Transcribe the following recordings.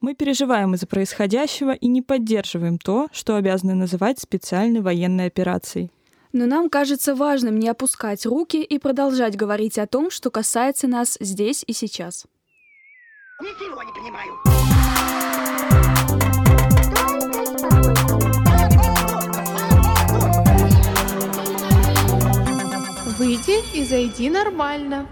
Мы переживаем из-за происходящего и не поддерживаем то, что обязаны называть специальной военной операцией. Но нам кажется важным не опускать руки и продолжать говорить о том, что касается нас здесь и сейчас. Ничего не понимаю. Выйди и зайди нормально.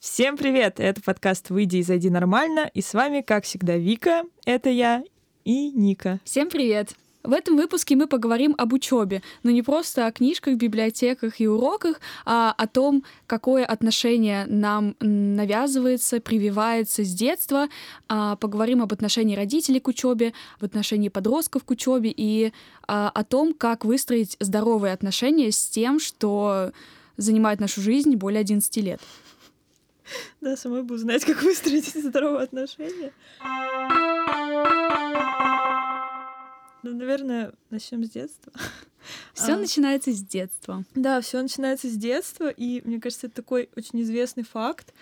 Всем привет! Это подкаст «Выйди и зайди нормально», и с вами, как всегда, Вика, это я и Ника. Всем привет! В этом выпуске мы поговорим об учебе, но не просто о книжках, библиотеках и уроках, а о том, какое отношение нам навязывается, прививается с детства. А поговорим об отношении родителей к учебе, об отношении подростков к учебе и а, о том, как выстроить здоровые отношения с тем, что занимает нашу жизнь более 11 лет. Да, самой буду знать, как выстроить здоровые отношения. Ну, наверное, начнем с детства. Все а, начинается с детства. Да, все начинается с детства, и мне кажется, это такой очень известный факт.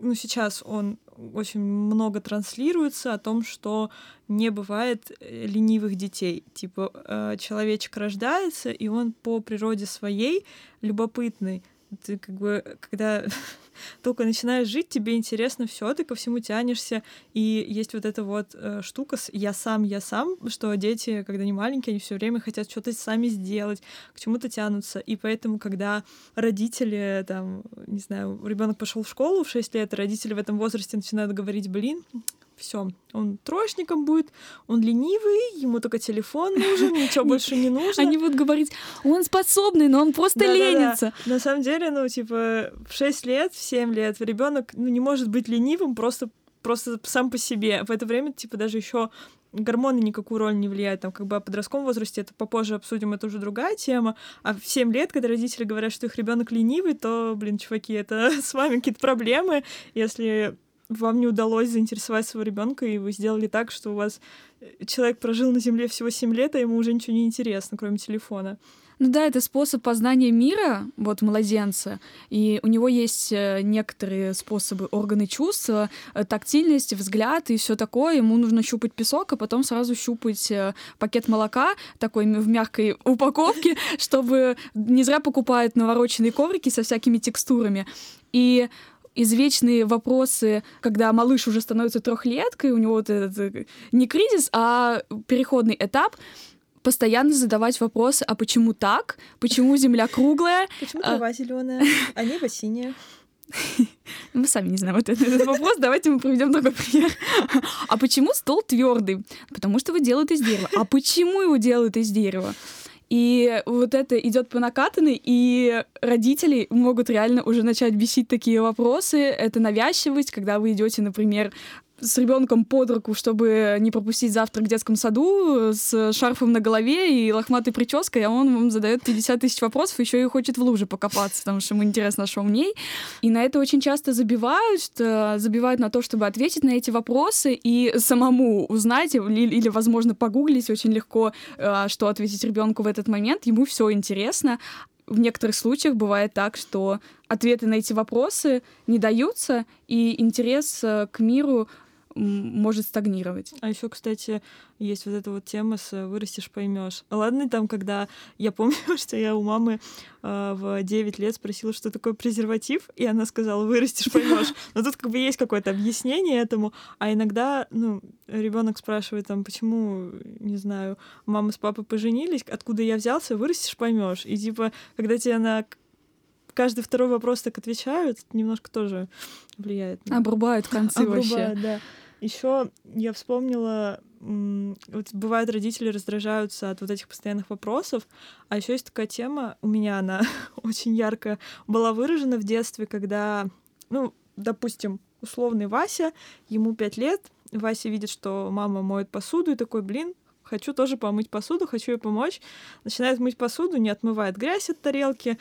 Ну, сейчас он очень много транслируется о том, что не бывает э, ленивых детей. Типа, э, человечек рождается, и он по природе своей любопытный. Ты как бы, когда только начинаешь жить, тебе интересно все, ты ко всему тянешься. И есть вот эта вот э, штука с я сам, я сам, что дети, когда они маленькие, они все время хотят что-то сами сделать, к чему-то тянутся. И поэтому, когда родители, там, не знаю, ребенок пошел в школу в 6 лет, родители в этом возрасте начинают говорить, блин, все, он троечником будет, он ленивый, ему только телефон нужен, ничего больше не нужно. Они будут говорить, он способный, но он просто ленится. На самом деле, ну, типа, в 6 лет, в 7 лет ребенок ну, не может быть ленивым просто просто сам по себе. В это время, типа, даже еще гормоны никакую роль не влияют. Там, как бы о подростковом возрасте это попозже обсудим, это уже другая тема. А в 7 лет, когда родители говорят, что их ребенок ленивый, то, блин, чуваки, это с вами какие-то проблемы. Если вам не удалось заинтересовать своего ребенка, и вы сделали так, что у вас э, человек прожил на Земле всего 7 лет, а ему уже ничего не интересно, кроме телефона. Ну да, это способ познания мира, вот младенца, и у него есть э, некоторые способы органы чувства, э, тактильность, взгляд и все такое. Ему нужно щупать песок, а потом сразу щупать пакет молока такой в мягкой упаковке, чтобы не зря покупают навороченные коврики со всякими текстурами. И извечные вопросы, когда малыш уже становится трехлеткой, у него вот этот э, не кризис, а переходный этап, постоянно задавать вопросы, а почему так? Почему Земля круглая? Почему трава а... зеленая, а небо синее? Мы сами не знаем вот этот, этот вопрос. Давайте мы проведем такой пример. А почему стол твердый? Потому что его делают из дерева. А почему его делают из дерева? И вот это идет по накатанной, и родители могут реально уже начать бесить такие вопросы. Это навязчивость, когда вы идете, например, с ребенком под руку, чтобы не пропустить завтрак в детском саду, с шарфом на голове и лохматой прической, а он вам задает 50 тысяч вопросов, еще и хочет в луже покопаться, потому что ему интересно, что умней. И на это очень часто забивают, забивают на то, чтобы ответить на эти вопросы и самому узнать или, или возможно, погуглить очень легко, а, что ответить ребенку в этот момент. Ему все интересно, в некоторых случаях бывает так, что ответы на эти вопросы не даются, и интерес э, к миру может стагнировать. А еще, кстати, есть вот эта вот тема с э, вырастешь, поймешь. Ладно, там, когда я помню, что я у мамы э, в 9 лет спросила, что такое презерватив, и она сказала, вырастешь, поймешь. Но тут как бы есть какое-то объяснение этому, а иногда, ну, ребенок спрашивает там, почему, не знаю, мама с папой поженились, откуда я взялся, вырастешь, поймешь. И типа, когда тебе на каждый второй вопрос так отвечают, немножко тоже влияет. Обрубают концы Обрубают, вообще. да. Еще я вспомнила, вот бывают родители раздражаются от вот этих постоянных вопросов, а еще есть такая тема, у меня она очень ярко была выражена в детстве, когда, ну, допустим, условный Вася, ему пять лет, Вася видит, что мама моет посуду, и такой, блин, хочу тоже помыть посуду, хочу ей помочь. Начинает мыть посуду, не отмывает грязь от тарелки.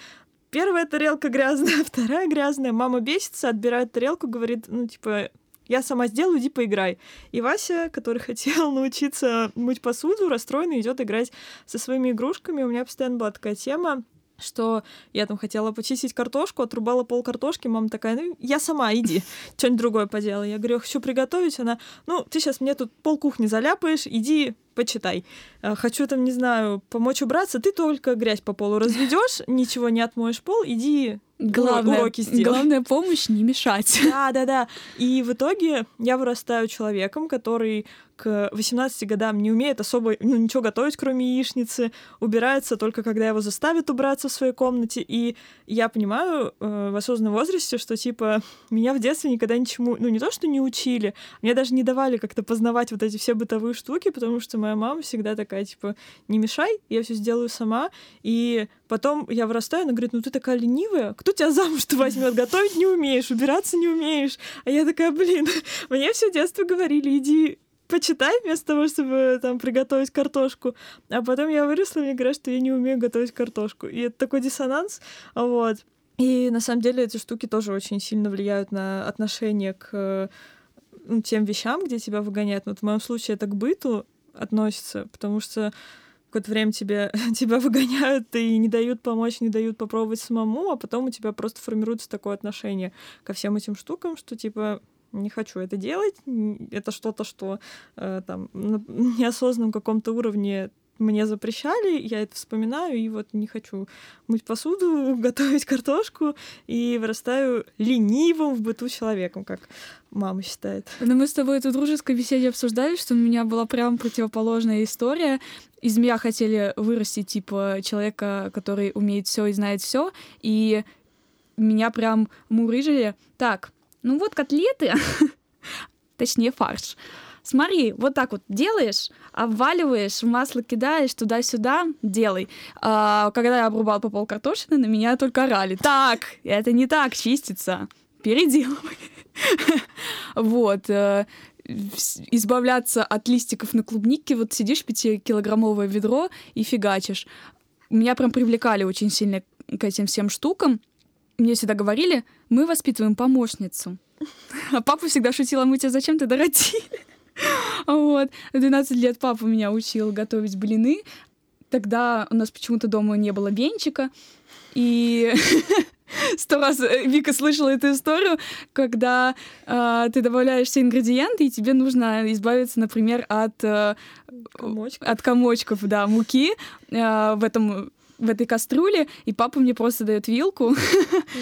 Первая тарелка грязная, вторая грязная. Мама бесится, отбирает тарелку, говорит, ну, типа, я сама сделаю, иди поиграй. И Вася, который хотел научиться мыть посуду, расстроенный идет играть со своими игрушками. У меня постоянно была такая тема. что я там хотела почистить картошку, отрубала пол картошки, мама такая, ну, я сама, иди, что-нибудь другое поделай. Я говорю, я хочу приготовить, она, ну, ты сейчас мне тут пол кухни заляпаешь, иди почитай. Э, хочу там, не знаю, помочь убраться, ты только грязь по полу разведешь, ничего не отмоешь пол, иди главное, уроки сделай. Главная помощь не мешать. Да, да, да. И в итоге я вырастаю человеком, который к 18 годам не умеет особо ну, ничего готовить, кроме яичницы, убирается только когда его заставят убраться в своей комнате. И я понимаю э, в осознанном возрасте, что типа меня в детстве никогда ничему, ну не то, что не учили, мне даже не давали как-то познавать вот эти все бытовые штуки, потому что моя мама всегда такая, типа, не мешай, я все сделаю сама. И потом я вырастаю, она говорит, ну ты такая ленивая, кто тебя замуж-то возьмет? Готовить не умеешь, убираться не умеешь. А я такая, блин, мне все детство говорили, иди почитай вместо того, чтобы там приготовить картошку. А потом я выросла, мне говорят, что я не умею готовить картошку. И это такой диссонанс, вот. И на самом деле эти штуки тоже очень сильно влияют на отношение к ну, тем вещам, где тебя выгоняют. Вот в моем случае это к быту относится, потому что какое-то время тебе, тебя выгоняют и не дают помочь, не дают попробовать самому, а потом у тебя просто формируется такое отношение ко всем этим штукам, что типа не хочу это делать, это что-то, что э, там на неосознанном каком-то уровне мне запрещали, я это вспоминаю, и вот не хочу мыть посуду, готовить картошку, и вырастаю ленивым в быту человеком, как мама считает. Но мы с тобой эту дружеской беседе обсуждали, что у меня была прям противоположная история. Из меня хотели вырастить, типа, человека, который умеет все и знает все, и меня прям мурыжили. Так, ну вот котлеты, точнее фарш. Смотри, вот так вот делаешь, обваливаешь, масло кидаешь туда-сюда, делай. А, когда я обрубал по пол картошины, на меня только орали. Так, это не так чистится. Переделывай. Вот. Э, избавляться от листиков на клубнике, вот сидишь пятикилограммовое ведро и фигачишь. Меня прям привлекали очень сильно к этим всем штукам мне всегда говорили, мы воспитываем помощницу. А папа всегда шутил, а мы тебя зачем ты дородили? Вот. 12 лет папа меня учил готовить блины. Тогда у нас почему-то дома не было венчика. И сто раз э, Вика слышала эту историю, когда э, ты добавляешь все ингредиенты, и тебе нужно избавиться, например, от, э, комочков. от комочков, да, муки э, в этом в этой кастрюле, и папа мне просто дает вилку.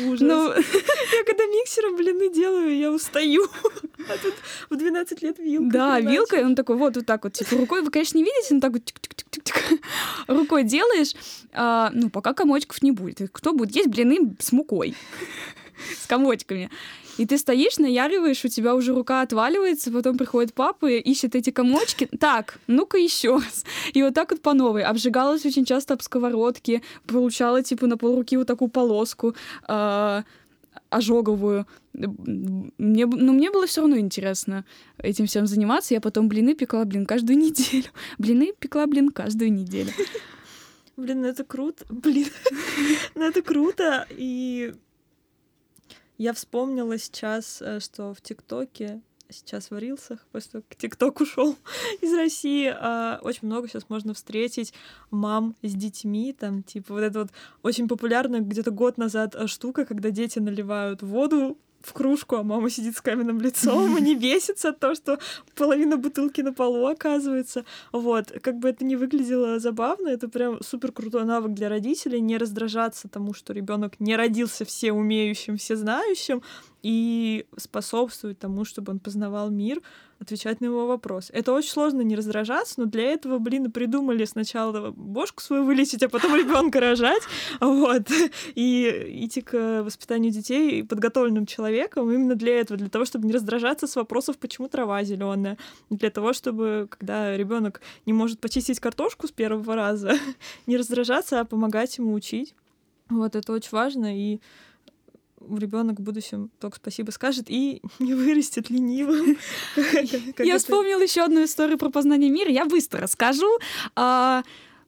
Ужас. Ну... Я когда миксером блины делаю, я устаю. А тут в 12 лет вилка. Да, вилка, и он такой, вот, вот так вот, типа, рукой, вы, конечно, не видите, но так вот рукой делаешь, а, ну, пока комочков не будет. Кто будет есть блины с мукой? С комочками. И ты стоишь, наяриваешь, у тебя уже рука отваливается, потом приходит папа и ищет эти комочки. Так, ну-ка еще раз. И вот так вот по новой. Обжигалась очень часто об сковородке, получала типа на полруки вот такую полоску э, ожоговую. Мне, ну, мне было все равно интересно этим всем заниматься. Я потом блины пекла, блин, каждую неделю. Блины пекла, блин, каждую неделю. Блин, ну это круто. Блин, ну это круто. И я вспомнила сейчас, э, что в ТикТоке сейчас в рилсах, после того, как ТикТок ушел из России, а, очень много сейчас можно встретить мам с детьми, там, типа, вот это вот очень популярная где-то год назад э, штука, когда дети наливают воду в кружку, а мама сидит с каменным лицом и не бесится от того, что половина бутылки на полу оказывается. Вот, как бы это не выглядело забавно, это прям супер крутой навык для родителей, не раздражаться тому, что ребенок не родился все умеющим, все знающим, и способствовать тому, чтобы он познавал мир, отвечать на его вопрос. Это очень сложно не раздражаться, но для этого, блин, придумали сначала бошку свою вылечить, а потом ребенка рожать, вот, и идти к воспитанию детей подготовленным человеком именно для этого, для того, чтобы не раздражаться с вопросов, почему трава зеленая, для того, чтобы, когда ребенок не может почистить картошку с первого раза, не раздражаться, а помогать ему учить. Вот это очень важно, и ребенок в будущем только спасибо скажет и не вырастет ленивым. Я вспомнила еще одну историю про познание мира. Я быстро расскажу.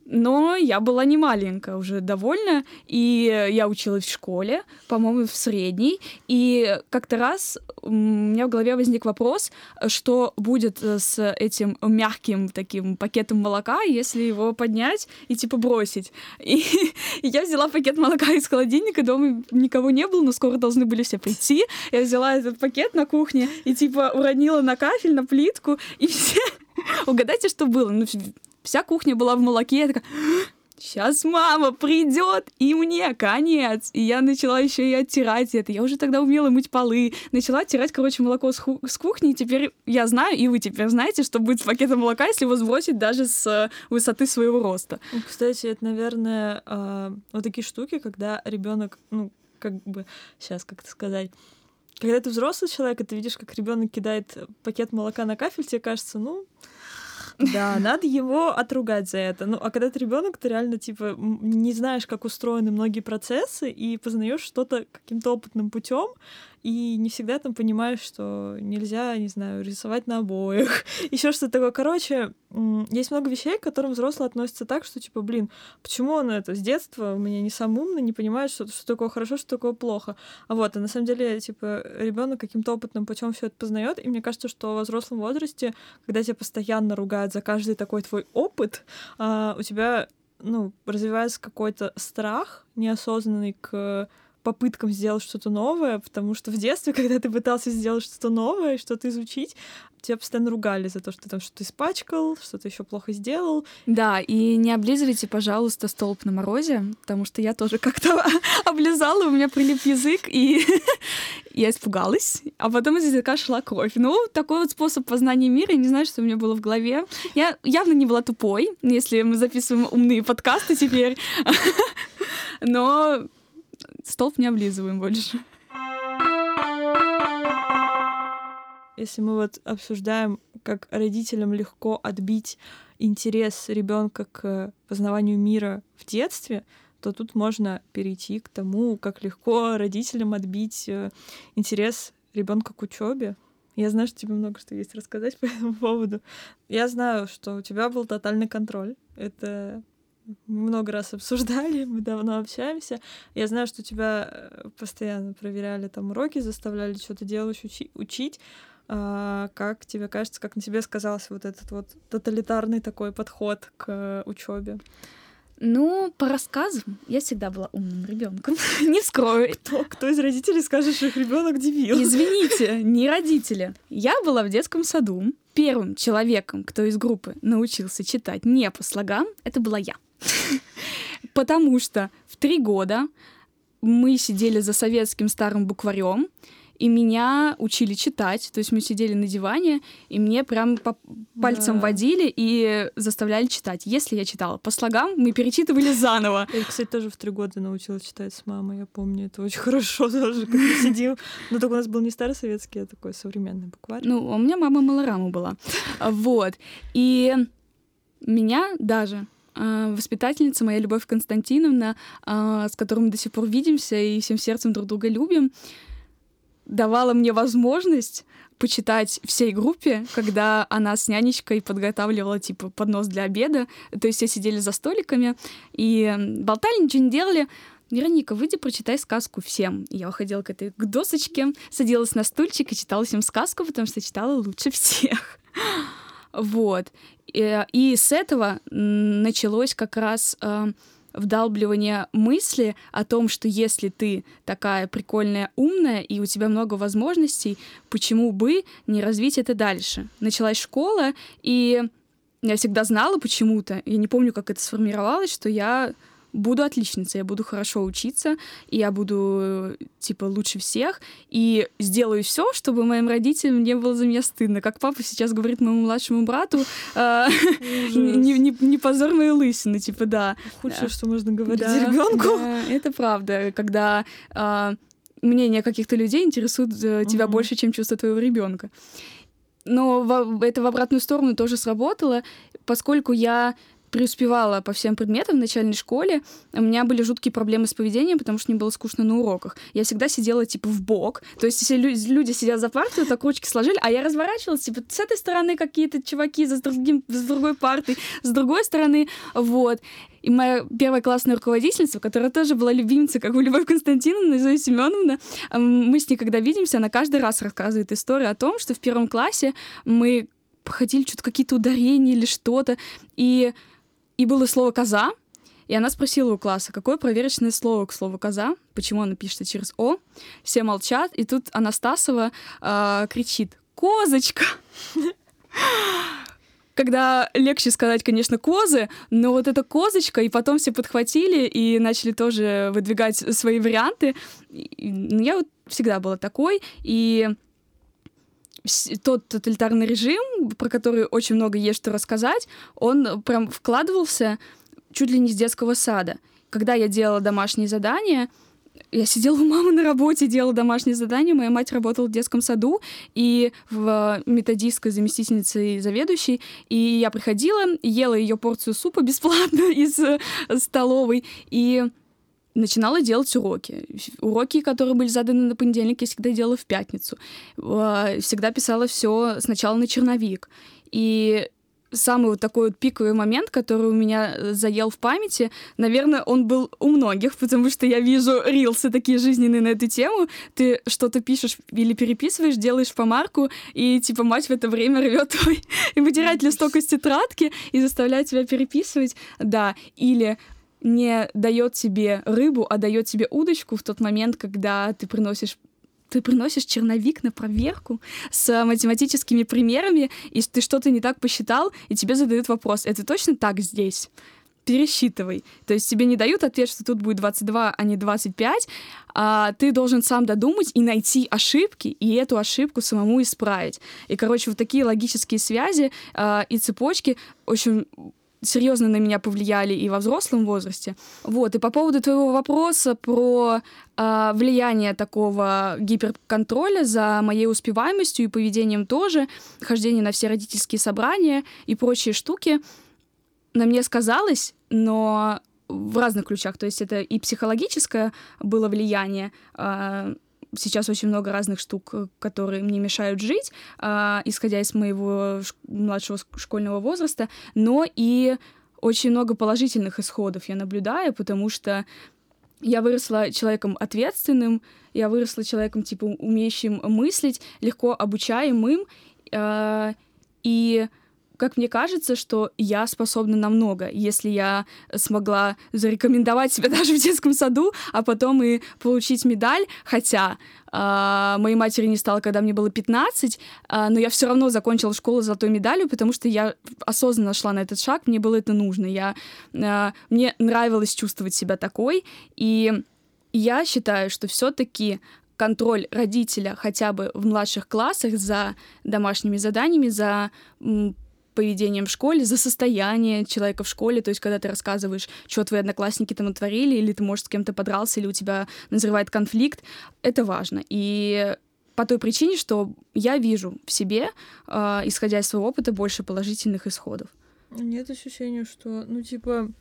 Но я была не маленькая, уже довольна, и я училась в школе, по-моему, в средней, и как-то раз у меня в голове возник вопрос, что будет э, с этим мягким таким пакетом молока, если его поднять и типа бросить. И я взяла пакет молока из холодильника, дома никого не было, но скоро должны были все прийти. Я взяла этот пакет на кухне и типа уронила на кафель, на плитку, и все... Угадайте, что было? Ну, вся кухня была в молоке. Я такая, сейчас мама придет, и мне конец. И я начала еще и оттирать это. Я уже тогда умела мыть полы. Начала оттирать, короче, молоко с, ху- с кухни. И теперь я знаю, и вы теперь знаете, что будет с пакетом молока, если его сбросить даже с э, высоты своего роста. Ну, Кстати, это, наверное, а, вот такие штуки, когда ребенок, ну, как бы, сейчас как-то сказать, когда ты взрослый человек, и ты видишь, как ребенок кидает пакет молока на кафель, тебе кажется, ну, да, надо его отругать за это. Ну, а когда ты ребенок, ты реально, типа, не знаешь, как устроены многие процессы, и познаешь что-то каким-то опытным путем, и не всегда там понимаешь, что нельзя, не знаю, рисовать на обоях, еще что-то такое. Короче, есть много вещей, к которым взрослые относятся так, что, типа, блин, почему он это с детства у меня не сам умный, не понимает, что, что такое хорошо, что такое плохо. А вот, а на самом деле, типа, ребенок каким-то опытным путем все это познает, и мне кажется, что во взрослом возрасте, когда тебя постоянно ругают за каждый такой твой опыт, а, у тебя ну, развивается какой-то страх неосознанный к попыткам сделать что-то новое, потому что в детстве, когда ты пытался сделать что-то новое, что-то изучить, тебя постоянно ругали за то, что ты там что-то испачкал, что-то еще плохо сделал. Да, и не облизывайте, пожалуйста, столб на морозе, потому что я тоже как-то облизала, у меня прилип язык, и я испугалась, а потом из языка шла кровь. Ну, такой вот способ познания мира, я не знаю, что у меня было в голове. Я явно не была тупой, если мы записываем умные подкасты теперь, но столб не облизываем больше. Если мы вот обсуждаем, как родителям легко отбить интерес ребенка к познаванию мира в детстве, то тут можно перейти к тому, как легко родителям отбить э, интерес ребенка к учебе. Я знаю, что тебе много что есть рассказать по этому поводу. Я знаю, что у тебя был тотальный контроль. Это много раз обсуждали, мы давно общаемся. Я знаю, что тебя э, постоянно проверяли там уроки, заставляли что-то делать, учи- учить. А, как тебе кажется, как на тебе сказался вот этот вот тоталитарный такой подход к учебе? Ну, по рассказам, я всегда была умным ребенком. не вскрою. Кто, кто из родителей скажет, что их ребенок дебил? Извините, не родители. Я была в детском саду. Первым человеком, кто из группы научился читать не по слогам, это была я. Потому что в три года мы сидели за советским старым букварем, и меня учили читать. То есть мы сидели на диване, и мне прям по пальцем Да. водили и заставляли читать. Если я читала по слогам, мы перечитывали заново. Я, кстати, тоже в три года научилась читать с мамой, я помню, это очень хорошо тоже, как мы сидим. Но только у нас был не старый советский, а такой современный букварь. Ну, у меня мама малораму была. Вот. И меня даже воспитательница, моя Любовь Константиновна, а, с которой мы до сих пор видимся и всем сердцем друг друга любим, давала мне возможность почитать всей группе, когда она с нянечкой подготавливала, типа, поднос для обеда. То есть все сидели за столиками и болтали, ничего не делали. Вероника, выйди, прочитай сказку всем. Я уходила к этой к досочке, садилась на стульчик и читала всем сказку, потому что читала лучше всех. Вот. И, и с этого началось как раз э, вдалбливание мысли о том, что если ты такая прикольная, умная, и у тебя много возможностей, почему бы не развить это дальше? Началась школа, и я всегда знала почему-то, я не помню, как это сформировалось, что я буду отличницей, я буду хорошо учиться, и я буду, э, типа, лучше всех, и сделаю все, чтобы моим родителям не было за меня стыдно. Как папа сейчас говорит моему младшему брату, э, не, позор моей лысины, типа, да. Худшее, что можно говорить ребенку. это правда, когда а, мнение каких-то людей интересует э, тебя больше, чем чувство твоего ребенка. Но это в обратную сторону тоже сработало, поскольку я преуспевала по всем предметам в начальной школе, у меня были жуткие проблемы с поведением, потому что мне было скучно на уроках. Я всегда сидела, типа, в бок. То есть, если люди, люди сидят за партой, так ручки сложили, а я разворачивалась, типа, с этой стороны какие-то чуваки, за другим, с другой партой, с другой стороны, вот. И моя первая классная руководительница, которая тоже была любимицей, как у Любовь Константиновна, Зоя Семеновна, мы с ней, когда видимся, она каждый раз рассказывает историю о том, что в первом классе мы походили что-то какие-то ударения или что-то, и и было слово «коза», и она спросила у класса, какое проверочное слово к слову «коза», почему она пишет через «о». Все молчат, и тут Анастасова э, кричит «Козочка!» когда легче сказать, конечно, козы, но вот эта козочка, и потом все подхватили и начали тоже выдвигать свои варианты. Ну, я вот всегда была такой, и тот тоталитарный режим, про который очень много есть что рассказать, он прям вкладывался чуть ли не с детского сада. Когда я делала домашние задания, я сидела у мамы на работе, делала домашние задания. Моя мать работала в детском саду и в методистской заместительницей заведующей. И я приходила, ела ее порцию супа бесплатно из э, столовой. И начинала делать уроки. Уроки, которые были заданы на понедельник, я всегда делала в пятницу. А, всегда писала все сначала на черновик. И самый вот такой вот пиковый момент, который у меня э, заел в памяти, наверное, он был у многих, потому что я вижу рилсы такие жизненные на эту тему. Ты что-то пишешь или переписываешь, делаешь помарку, и типа мать в это время рвет твой и вытирает листок из тетрадки и заставляет тебя переписывать. Да, или не дает тебе рыбу, а дает тебе удочку в тот момент, когда ты приносишь ты приносишь черновик на проверку с математическими примерами, и ты что-то не так посчитал, и тебе задают вопрос, это точно так здесь? пересчитывай. То есть тебе не дают ответ, что тут будет 22, а не 25, а ты должен сам додумать и найти ошибки, и эту ошибку самому исправить. И, короче, вот такие логические связи э, и цепочки очень серьезно на меня повлияли и во взрослом возрасте. Вот, и по поводу твоего вопроса про э, влияние такого гиперконтроля за моей успеваемостью и поведением тоже, хождение на все родительские собрания и прочие штуки, на мне сказалось, но в разных ключах. То есть это и психологическое было влияние, э, сейчас очень много разных штук, э, которые мне мешают жить, э, исходя из моего младшего школьного возраста, но и очень много положительных исходов я наблюдаю, потому что я выросла человеком ответственным, я выросла человеком, типа, умеющим мыслить, легко обучаемым, э, и как мне кажется, что я способна на много, если я смогла зарекомендовать себя даже в детском саду, а потом и получить медаль, хотя э, моей матери не стало, когда мне было 15, э, но я все равно закончила школу с золотой медалью, потому что я осознанно шла на этот шаг, мне было это нужно, я, э, мне нравилось чувствовать себя такой, и я считаю, что все-таки контроль родителя хотя бы в младших классах за домашними заданиями, за поведением в школе, за состояние человека в школе, то есть когда ты рассказываешь, что твои одноклассники там натворили, или ты, может, с кем-то подрался, или у тебя назревает конфликт, это важно. И по той причине, что я вижу в себе, э, исходя из своего опыта, больше положительных исходов. Нет ощущения, что, ну, типа,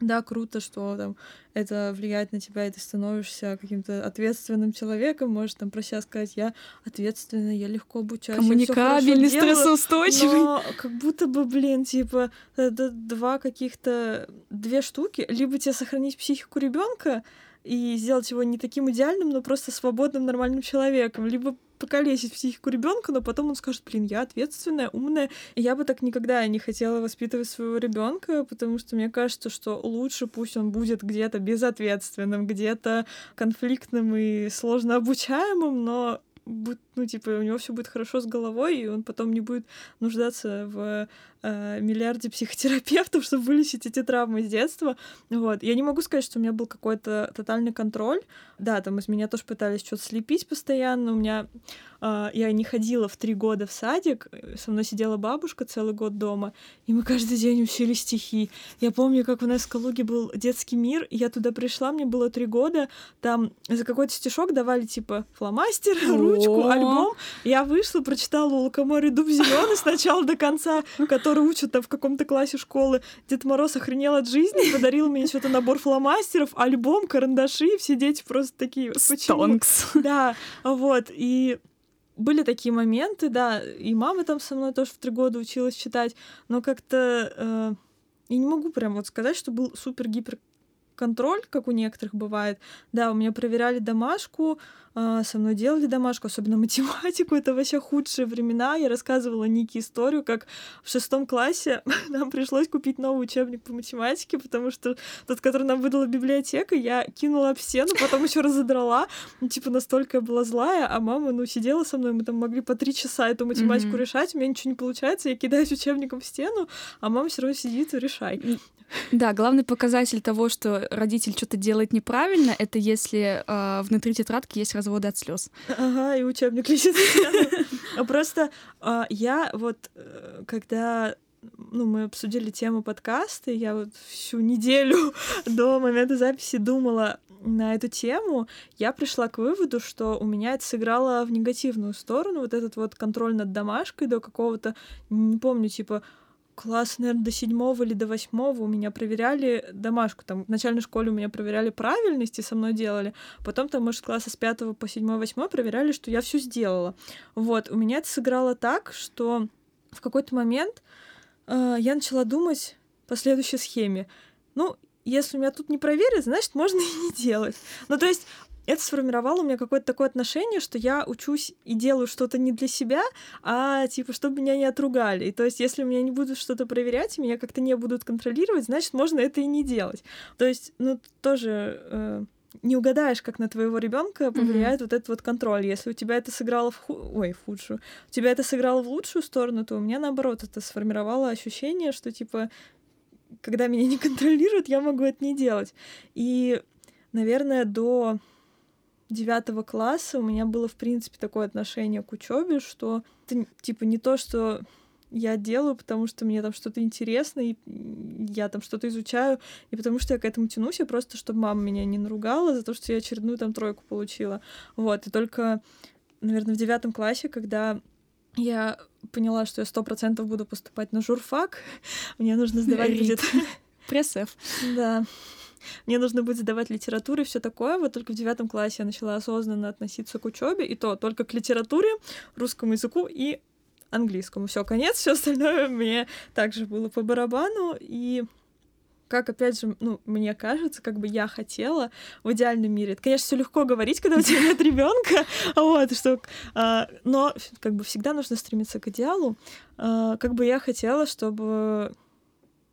да, круто, что там это влияет на тебя, и ты становишься каким-то ответственным человеком, можешь там про себя сказать, я ответственный, я легко обучаюсь. Коммуникабельный, стрессоустойчивый. Но как будто бы, блин, типа, это два каких-то, две штуки, либо тебе сохранить психику ребенка и сделать его не таким идеальным, но просто свободным, нормальным человеком, либо покалечить психику ребенка, но потом он скажет, блин, я ответственная, умная. И я бы так никогда не хотела воспитывать своего ребенка, потому что мне кажется, что лучше пусть он будет где-то безответственным, где-то конфликтным и сложно обучаемым, но ну, типа, у него все будет хорошо с головой, и он потом не будет нуждаться в э, миллиарде психотерапевтов, чтобы вылечить эти травмы с детства. Вот. Я не могу сказать, что у меня был какой-то тотальный контроль. Да, там из меня тоже пытались что-то слепить постоянно. У меня э, я не ходила в три года в садик, со мной сидела бабушка целый год дома, и мы каждый день учили стихи. Я помню, как у нас в Калуге был детский мир, я туда пришла, мне было три года, там за какой-то стишок давали типа фломастер, ручку, ручку, альбом. Я вышла, прочитала у Лукоморья дуб зеленый сначала до конца, который учат там в каком-то классе школы. Дед Мороз охренел от жизни, подарил мне что-то набор фломастеров, альбом, карандаши, все дети просто такие. Почему? Да, вот. И были такие моменты, да, и мама там со мной тоже в три года училась читать, но как-то э, я не могу прям вот сказать, что был супер-гипер контроль, как у некоторых бывает. Да, у меня проверяли домашку, а, со мной делали домашку, особенно математику. Это вообще худшие времена. Я рассказывала Нике историю, как в шестом классе нам пришлось купить новый учебник по математике, потому что тот, который нам выдала библиотека, я кинула об стену, потом еще разодрала. Ну, типа, настолько я была злая, а мама, ну, сидела со мной, мы там могли по три часа эту математику mm-hmm. решать, у меня ничего не получается, я кидаюсь учебником в стену, а мама все равно сидит и решай. Да, главный показатель того, что родитель что-то делает неправильно, это если э, внутри тетрадки есть разводы от слез. Ага, и учебник лежит. А просто а, я вот, э, когда ну, мы обсудили тему подкаста, я вот всю неделю до момента записи думала на эту тему, я пришла к выводу, что у меня это сыграло в негативную сторону, вот этот вот контроль над домашкой до какого-то, не помню, типа класс, наверное, до седьмого или до восьмого у меня проверяли домашку. Там в начальной школе у меня проверяли правильность и со мной делали. Потом там, может, класса с пятого по седьмой, восьмой проверяли, что я все сделала. Вот, у меня это сыграло так, что в какой-то момент э, я начала думать по следующей схеме. Ну, если меня тут не проверят, значит, можно и не делать. Ну, то есть это сформировало у меня какое-то такое отношение, что я учусь и делаю что-то не для себя, а типа, чтобы меня не отругали. И то есть, если меня не будут что-то проверять, меня как-то не будут контролировать, значит, можно это и не делать. То есть, ну, тоже э, не угадаешь, как на твоего ребенка повлияет mm-hmm. вот этот вот контроль. Если у тебя это сыграло в ху... ой, в худшую, у тебя это сыграло в лучшую сторону, то у меня наоборот это сформировало ощущение, что типа когда меня не контролируют, я могу это не делать. И, наверное, до девятого класса у меня было, в принципе, такое отношение к учебе, что это типа не то, что я делаю, потому что мне там что-то интересно, и я там что-то изучаю, и потому что я к этому тянусь, и просто чтобы мама меня не наругала за то, что я очередную там тройку получила. Вот, и только, наверное, в девятом классе, когда я поняла, что я сто процентов буду поступать на журфак, мне нужно сдавать будет... Пресс Да. Мне нужно будет сдавать литературу и все такое. Вот только в девятом классе я начала осознанно относиться к учебе, и то только к литературе, русскому языку и английскому. Все, конец, все остальное мне также было по барабану. И как, опять же, ну, мне кажется, как бы я хотела в идеальном мире. Это, конечно, все легко говорить, когда у тебя нет ребенка, вот, что, а, но как бы всегда нужно стремиться к идеалу. А, как бы я хотела, чтобы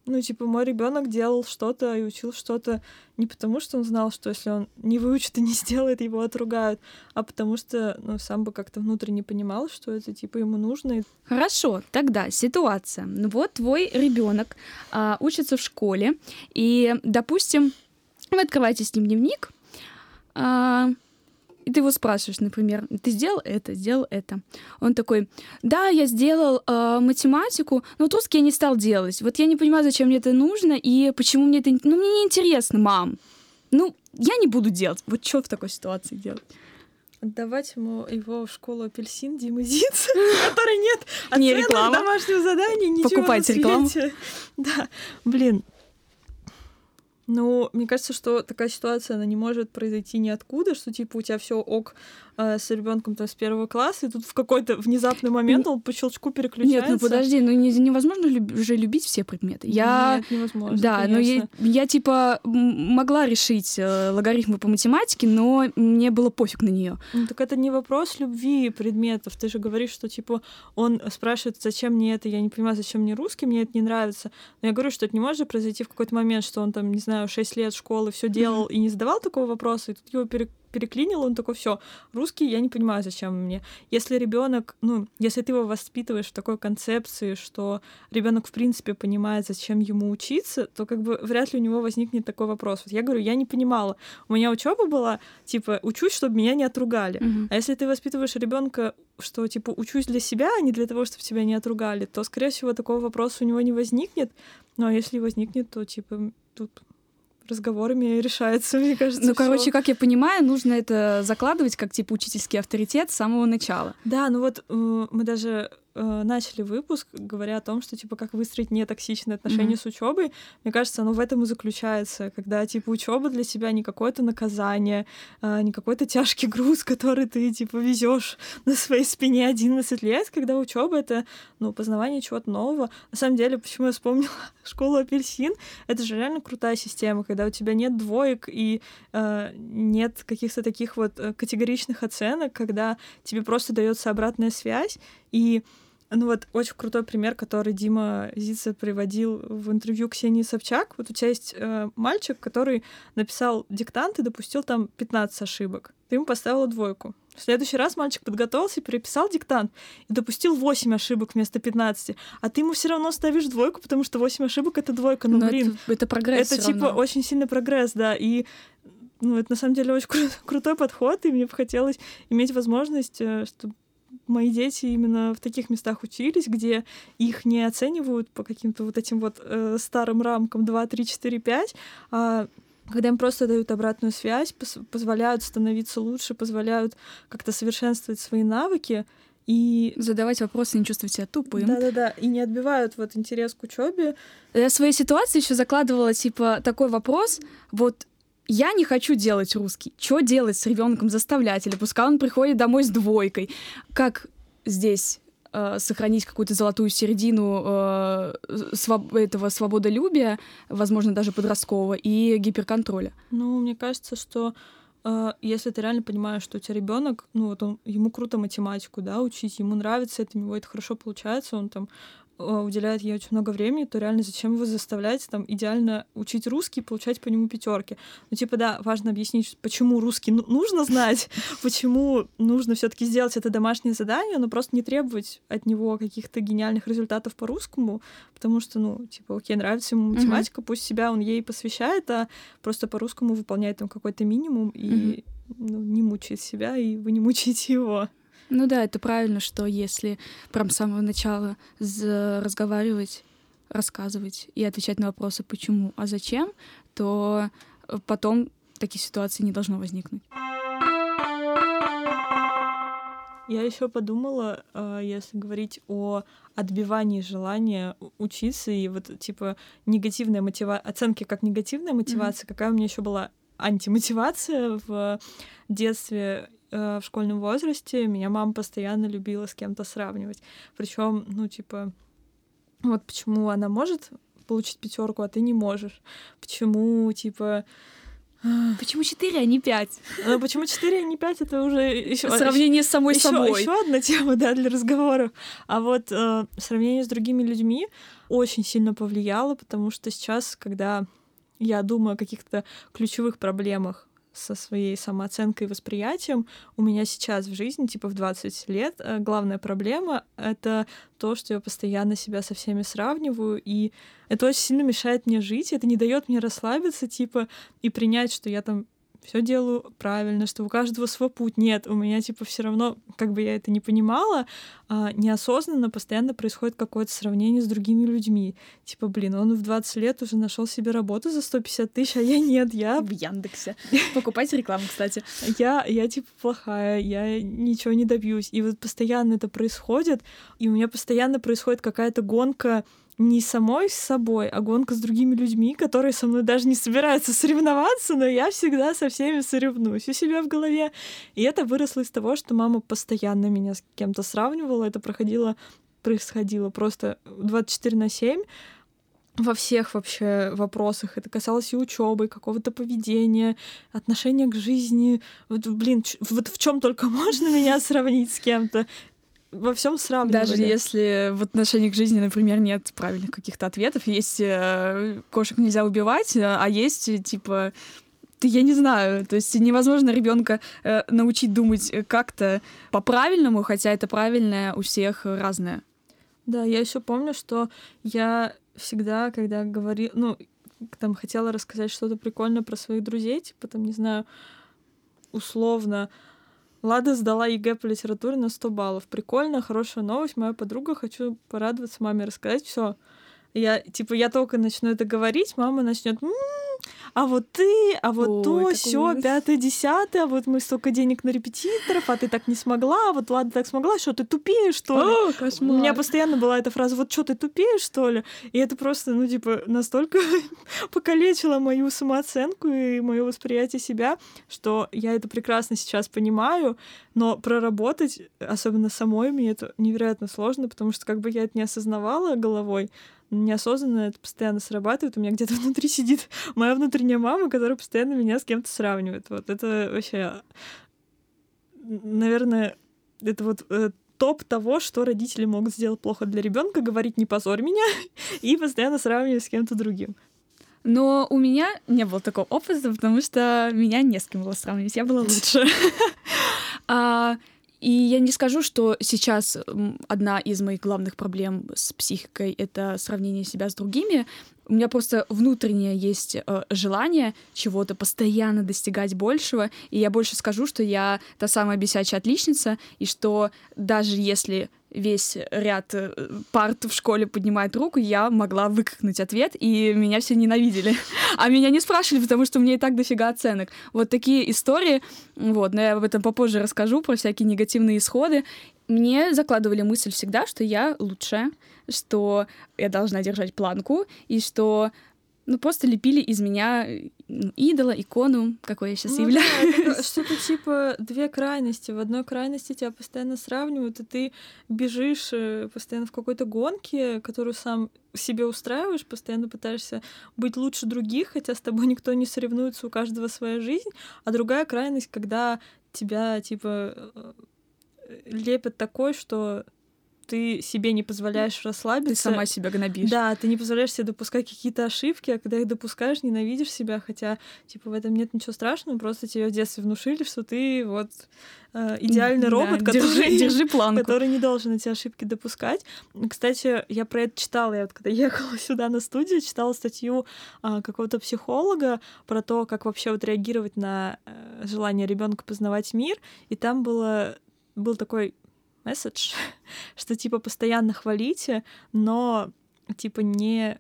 ну, типа, мой ребенок делал что-то и учил что-то не потому, что он знал, что если он не выучит и не сделает, его отругают, а потому что, ну, сам бы как-то внутренне понимал, что это, типа, ему нужно. Хорошо, тогда ситуация. Ну, вот твой ребенок а, учится в школе, и, допустим, вы открываете с ним дневник, а, и ты его спрашиваешь, например, ты сделал это, сделал это. Он такой, да, я сделал э, математику, но русский я не стал делать. Вот я не понимаю, зачем мне это нужно и почему мне это... Ну, мне не интересно, мам. Ну, я не буду делать. Вот что в такой ситуации делать? Отдавать ему его в школу апельсин Димы Зиц, который нет не реклама. домашнего задания, ничего Покупайте рекламу. Да, блин, ну, мне кажется, что такая ситуация, она не может произойти ниоткуда, что типа у тебя все ок э, с ребенком с первого класса, и тут в какой-то внезапный момент он по щелчку переключается. Нет, ну подожди, ну не, невозможно люб- же любить все предметы. Я... Нет, невозможно. Да, конечно. но я, я типа могла решить э, логарифмы по математике, но мне было пофиг на нее. Ну, так это не вопрос любви предметов. Ты же говоришь, что типа он спрашивает, зачем мне это, я не понимаю, зачем мне русский, мне это не нравится. Но я говорю, что это не может произойти в какой-то момент, что он там, не знаю, 6 лет школы все делал и не задавал такого вопроса, и тут его пере переклинил, он такой, все, русский я не понимаю, зачем мне. Если ребенок, ну, если ты его воспитываешь в такой концепции, что ребенок в принципе понимает, зачем ему учиться, то как бы вряд ли у него возникнет такой вопрос. Вот я говорю, я не понимала. У меня учеба была, типа, учусь, чтобы меня не отругали. Mm-hmm. А если ты воспитываешь ребенка, что типа учусь для себя, а не для того, чтобы тебя не отругали, то, скорее всего, такого вопроса у него не возникнет. Ну а если возникнет, то типа тут разговорами решается, мне кажется. Ну, всё. короче, как я понимаю, нужно это закладывать как типа учительский авторитет с самого начала. Да, ну вот э, мы даже э, начали выпуск, говоря о том, что типа как выстроить нетоксичные отношения Мгм. с учебой. Мне кажется, оно в этом и заключается, когда типа учеба для тебя не какое-то наказание, а, не какой-то тяжкий груз, который ты типа везешь на своей спине 11 лет, когда учеба это ну познавание чего-то нового. На самом деле, почему я вспомнила школу апельсин, это же реально крутая система, когда у тебя нет двоек и э, нет каких-то таких вот э, категоричных оценок, когда тебе просто дается обратная связь и ну вот очень крутой пример, который Дима Зица приводил в интервью Ксении Собчак. Вот у тебя есть э, мальчик, который написал диктант и допустил там 15 ошибок. Ты ему поставила двойку. В следующий раз мальчик подготовился, переписал диктант и допустил 8 ошибок вместо 15. А ты ему все равно ставишь двойку, потому что 8 ошибок — это двойка. Ну, Но блин, это, это прогресс это типа равно. очень сильный прогресс, да. И ну, это на самом деле очень кру- крутой подход, и мне бы хотелось иметь возможность, чтобы мои дети именно в таких местах учились, где их не оценивают по каким-то вот этим вот э, старым рамкам 2, 3, 4, 5, а когда им просто дают обратную связь, позволяют становиться лучше, позволяют как-то совершенствовать свои навыки и Задавать вопросы, не чувствовать себя тупым. да-да-да, и не отбивают вот интерес к учебе. Я в своей ситуации еще закладывала, типа, такой вопрос, вот я не хочу делать русский. Что делать с ребенком, заставлять? Или пускай он приходит домой с двойкой. Как здесь э, сохранить какую-то золотую середину э, своб- этого свободолюбия, возможно, даже подросткового, и гиперконтроля? Ну, мне кажется, что э, если ты реально понимаешь, что у тебя ребенок, ну вот он, ему круто математику, да, учить, ему нравится это, у него это хорошо получается, он там уделяет ей очень много времени, то реально зачем его заставлять там идеально учить русский, получать по нему пятерки? Ну, типа, да, важно объяснить, почему русский ну- нужно знать, почему нужно все-таки сделать это домашнее задание, но просто не требовать от него каких-то гениальных результатов по русскому, потому что, ну, типа, окей, нравится ему математика, пусть себя он ей посвящает, а просто по-русскому выполняет там какой-то минимум и ну, не мучает себя, и вы не мучаете его. Ну да, это правильно, что если прям с самого начала разговаривать, рассказывать и отвечать на вопросы почему, а зачем, то э, потом таких ситуаций не должно возникнуть. Я еще подумала, э, если говорить о отбивании желания учиться и вот типа негативная мотивация, оценки как негативная мотивация, какая у меня еще была антимотивация в детстве э, в школьном возрасте. Меня мама постоянно любила с кем-то сравнивать. Причем, ну, типа, вот почему она может получить пятерку, а ты не можешь. Почему, типа, Почему 4, а не 5? ну, почему 4, а не 5, это уже еще Сравнение с самой еще, собой. еще одна тема, да, для разговоров. А вот э, сравнение с другими людьми очень сильно повлияло, потому что сейчас, когда я думаю о каких-то ключевых проблемах со своей самооценкой и восприятием, у меня сейчас в жизни, типа в 20 лет, э, главная проблема — это то, что я постоянно себя со всеми сравниваю, и это очень сильно мешает мне жить, это не дает мне расслабиться, типа, и принять, что я там все делаю правильно, что у каждого свой путь. Нет, у меня типа все равно, как бы я это не понимала, а, неосознанно постоянно происходит какое-то сравнение с другими людьми. Типа, блин, он в 20 лет уже нашел себе работу за 150 тысяч, а я нет, я, В Яндексе. Покупайте рекламу, кстати. я, я типа плохая, я ничего не добьюсь. И вот постоянно это происходит, и у меня постоянно происходит какая-то гонка не самой с собой, а гонка с другими людьми, которые со мной даже не собираются соревноваться, но я всегда со всеми соревнуюсь у себя в голове. И это выросло из того, что мама постоянно меня с кем-то сравнивала. Это проходило, происходило просто 24 на 7 во всех вообще вопросах. Это касалось и учебы, какого-то поведения, отношения к жизни. Вот, блин, вот в чем только можно меня сравнить с кем-то. Во всем сравнивали. Даже если в отношении к жизни, например, нет правильных каких-то ответов, есть э, кошек нельзя убивать, э, а есть э, типа я не знаю, то есть невозможно ребенка э, научить думать э, как-то по-правильному, хотя это правильное у всех разное. Да, я еще помню, что я всегда, когда говорила, ну, там хотела рассказать что-то прикольное про своих друзей, типа там, не знаю, условно, Лада сдала ЕГЭ по литературе на 100 баллов. Прикольно, хорошая новость. Моя подруга, хочу порадоваться маме, рассказать все. Я, типа, я только начну это говорить, мама начнет, а вот ты, а вот Ой, то, все, пятое, десятое, а вот мы столько денег на репетиторов, а ты так не смогла, а вот Лада так смогла, что ты тупее, что ли? О, У кошмар. меня постоянно была эта фраза, вот что ты тупее, что ли? И это просто, ну, типа, настолько покалечило мою самооценку и мое восприятие себя, что я это прекрасно сейчас понимаю, но проработать, особенно самой, мне это невероятно сложно, потому что как бы я это не осознавала головой, неосознанно это постоянно срабатывает. У меня где-то внутри сидит моя внутренняя мама, которая постоянно меня с кем-то сравнивает. Вот это вообще, наверное, это вот э, топ того, что родители могут сделать плохо для ребенка, говорить не позорь меня и постоянно сравнивать с кем-то другим. Но у меня не было такого опыта, потому что меня не с кем было сравнивать, я была лучше. И я не скажу, что сейчас одна из моих главных проблем с психикой — это сравнение себя с другими. У меня просто внутреннее есть э, желание чего-то постоянно достигать большего, и я больше скажу, что я та самая бесячая отличница, и что даже если весь ряд э, парт в школе поднимает руку, я могла выкрикнуть ответ, и меня все ненавидели. А меня не спрашивали, потому что у меня и так дофига оценок. Вот такие истории, вот, но я об этом попозже расскажу, про всякие негативные исходы. Мне закладывали мысль всегда, что я лучшая, что я должна держать планку, и что ну, просто лепили из меня ну, идола, икону, какой я сейчас Ну являюсь. да, что-то типа две крайности. В одной крайности тебя постоянно сравнивают, и ты бежишь э, постоянно в какой-то гонке, которую сам себе устраиваешь, постоянно пытаешься быть лучше других, хотя с тобой никто не соревнуется, у каждого своя жизнь. А другая крайность, когда тебя типа э, лепят такой, что ты себе не позволяешь расслабиться. Ты сама себя гнобишь. Да, ты не позволяешь себе допускать какие-то ошибки, а когда их допускаешь, ненавидишь себя, хотя, типа, в этом нет ничего страшного, просто тебе в детстве внушили, что ты вот э, идеальный Да, робот, держи- который, держи планку. который не должен эти ошибки допускать. Кстати, я про это читала, я вот когда ехала сюда на студию, читала статью а, какого-то психолога про то, как вообще вот реагировать на э, желание ребенка познавать мир, и там было был такой месседж, что типа постоянно хвалите, но типа не...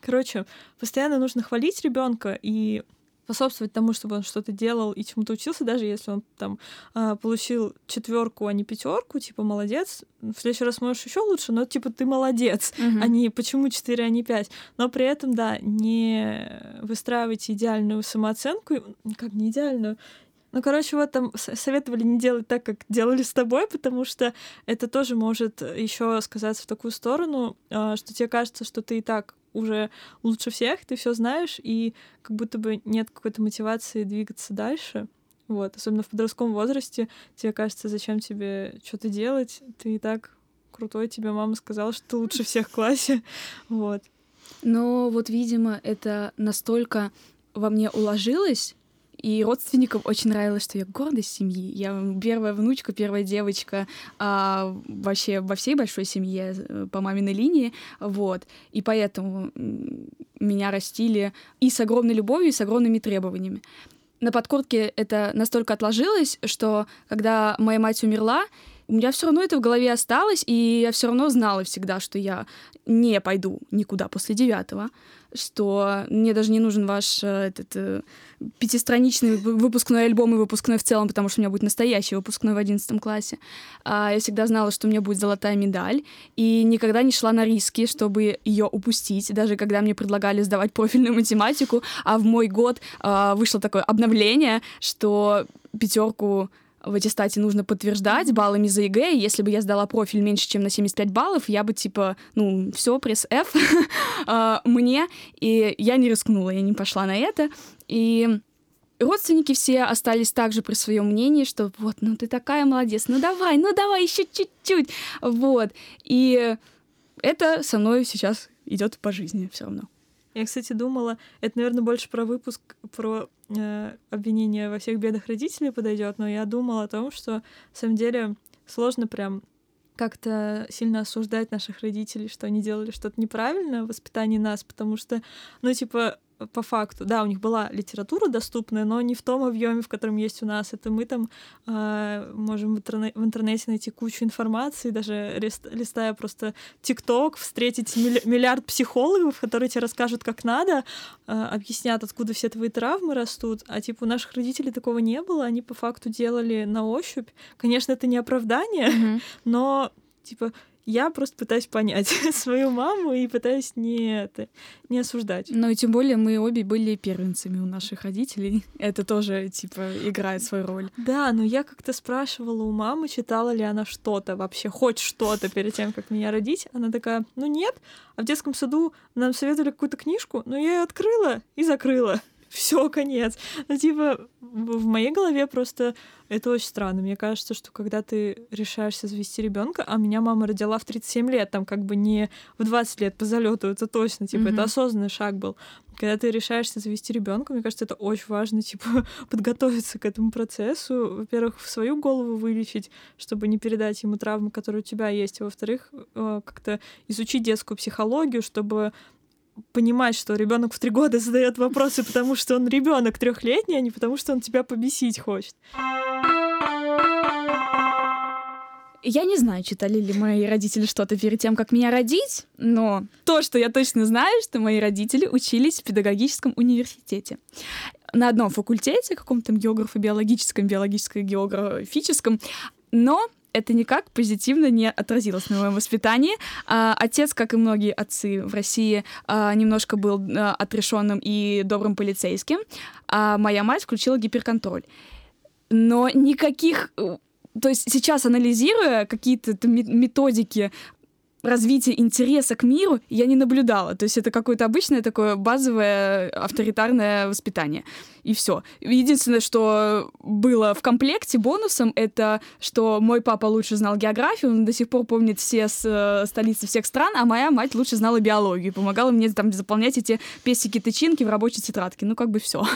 Короче, постоянно нужно хвалить ребенка и способствовать тому, чтобы он что-то делал и чему-то учился, даже если он там а, получил четверку, а не пятерку, типа молодец. В следующий раз можешь еще лучше, но типа ты молодец, Мгм. а не почему 4, а не 5. Но при этом, да, не выстраивайте идеальную самооценку, как не идеальную, ну, короче, вот там советовали не делать так, как делали с тобой, потому что это тоже может еще сказаться в такую сторону, а, что тебе кажется, что ты и так уже лучше всех, ты все знаешь, и как будто бы нет какой-то мотивации двигаться дальше. Вот, особенно в подростковом возрасте, тебе кажется, зачем тебе что-то делать, ты и так крутой, тебе мама сказала, что ты лучше всех в классе. Вот. Но вот, видимо, это настолько во мне уложилось, и родственникам очень нравилось, что я гордость семьи. Я первая внучка, первая девочка а, вообще во всей большой семье э, по маминой линии. Вот. И поэтому меня растили и с огромной любовью, и с огромными требованиями. На подкорке это настолько отложилось, что когда моя мать умерла, у меня все равно это в голове осталось, и я все равно знала всегда, что я не пойду никуда после девятого, что мне даже не нужен ваш э, этот э, пятистраничный вы- выпускной альбом и выпускной в целом, потому что у меня будет настоящий выпускной в одиннадцатом классе. А я всегда знала, что у меня будет золотая медаль, и никогда не шла на риски, чтобы ее упустить, даже когда мне предлагали сдавать профильную математику, а в мой год а, вышло такое обновление, что пятерку в аттестате нужно подтверждать баллами за ЕГЭ. и Если бы я сдала профиль меньше, чем на 75 баллов, я бы типа, ну, все, press F а, мне. И я не рискнула, я не пошла на это. И родственники все остались также при своем мнении, что вот, ну ты такая молодец, ну давай, ну давай еще чуть-чуть. Вот. И это со мной сейчас идет по жизни все равно. Я, кстати, думала, это, наверное, больше про выпуск про э, обвинение во всех бедах родителей подойдет, но я думала о том, что на самом деле сложно прям как-то сильно осуждать наших родителей, что они делали что-то неправильно в воспитании нас, потому что, ну, типа, по факту, да, у них была литература доступная, но не в том объеме, в котором есть у нас. Это мы там э, можем в, интерне- в интернете найти кучу информации, даже листая просто ТикТок, встретить миллиард психологов, которые тебе расскажут, как надо, э, объяснят, откуда все твои травмы растут. А типа у наших родителей такого не было, они по факту делали на ощупь. Конечно, это не оправдание, mm-hmm. но типа я просто пытаюсь понять свою маму и пытаюсь не, это, не осуждать. Ну и тем более мы обе были первенцами у наших родителей. Это тоже, типа, играет свою роль. Да, но я как-то спрашивала у мамы, читала ли она что-то вообще, хоть что-то перед тем, как меня родить. Она такая, ну нет. А в детском саду нам советовали какую-то книжку, но я ее открыла и закрыла все, конец. Ну, типа, в моей голове просто это очень странно. Мне кажется, что когда ты решаешься завести ребенка, а меня мама родила в 37 лет, там как бы не в 20 лет по залету, это точно, типа, mm-hmm. это осознанный шаг был. Когда ты решаешься завести ребенка, мне кажется, это очень важно, типа, подготовиться к этому процессу. Во-первых, в свою голову вылечить, чтобы не передать ему травмы, которые у тебя есть, а во-вторых, э, как-то изучить детскую психологию, чтобы понимать, что ребенок в три года задает вопросы, потому что он ребенок трехлетний, а не потому что он тебя побесить хочет. Я не знаю, читали ли мои родители что-то перед тем, как меня родить, но то, что я точно знаю, что мои родители учились в педагогическом университете. На одном факультете, каком-то географо-биологическом, биологическо-географическом, но это никак позитивно не отразилось на моем воспитании. А, отец, как и многие отцы в России, а, немножко был а, отрешенным и добрым полицейским, а моя мать включила гиперконтроль. Но никаких э, то есть сейчас, анализируя какие-то методики развития интереса к миру я не наблюдала. То есть это какое-то обычное такое базовое авторитарное воспитание. И все. Единственное, что было в комплекте бонусом, это что мой папа лучше знал географию, он до сих пор помнит все с, э, столицы всех стран, а моя мать лучше знала биологию, помогала мне там заполнять эти песики-тычинки в рабочей тетрадке. Ну, как бы все.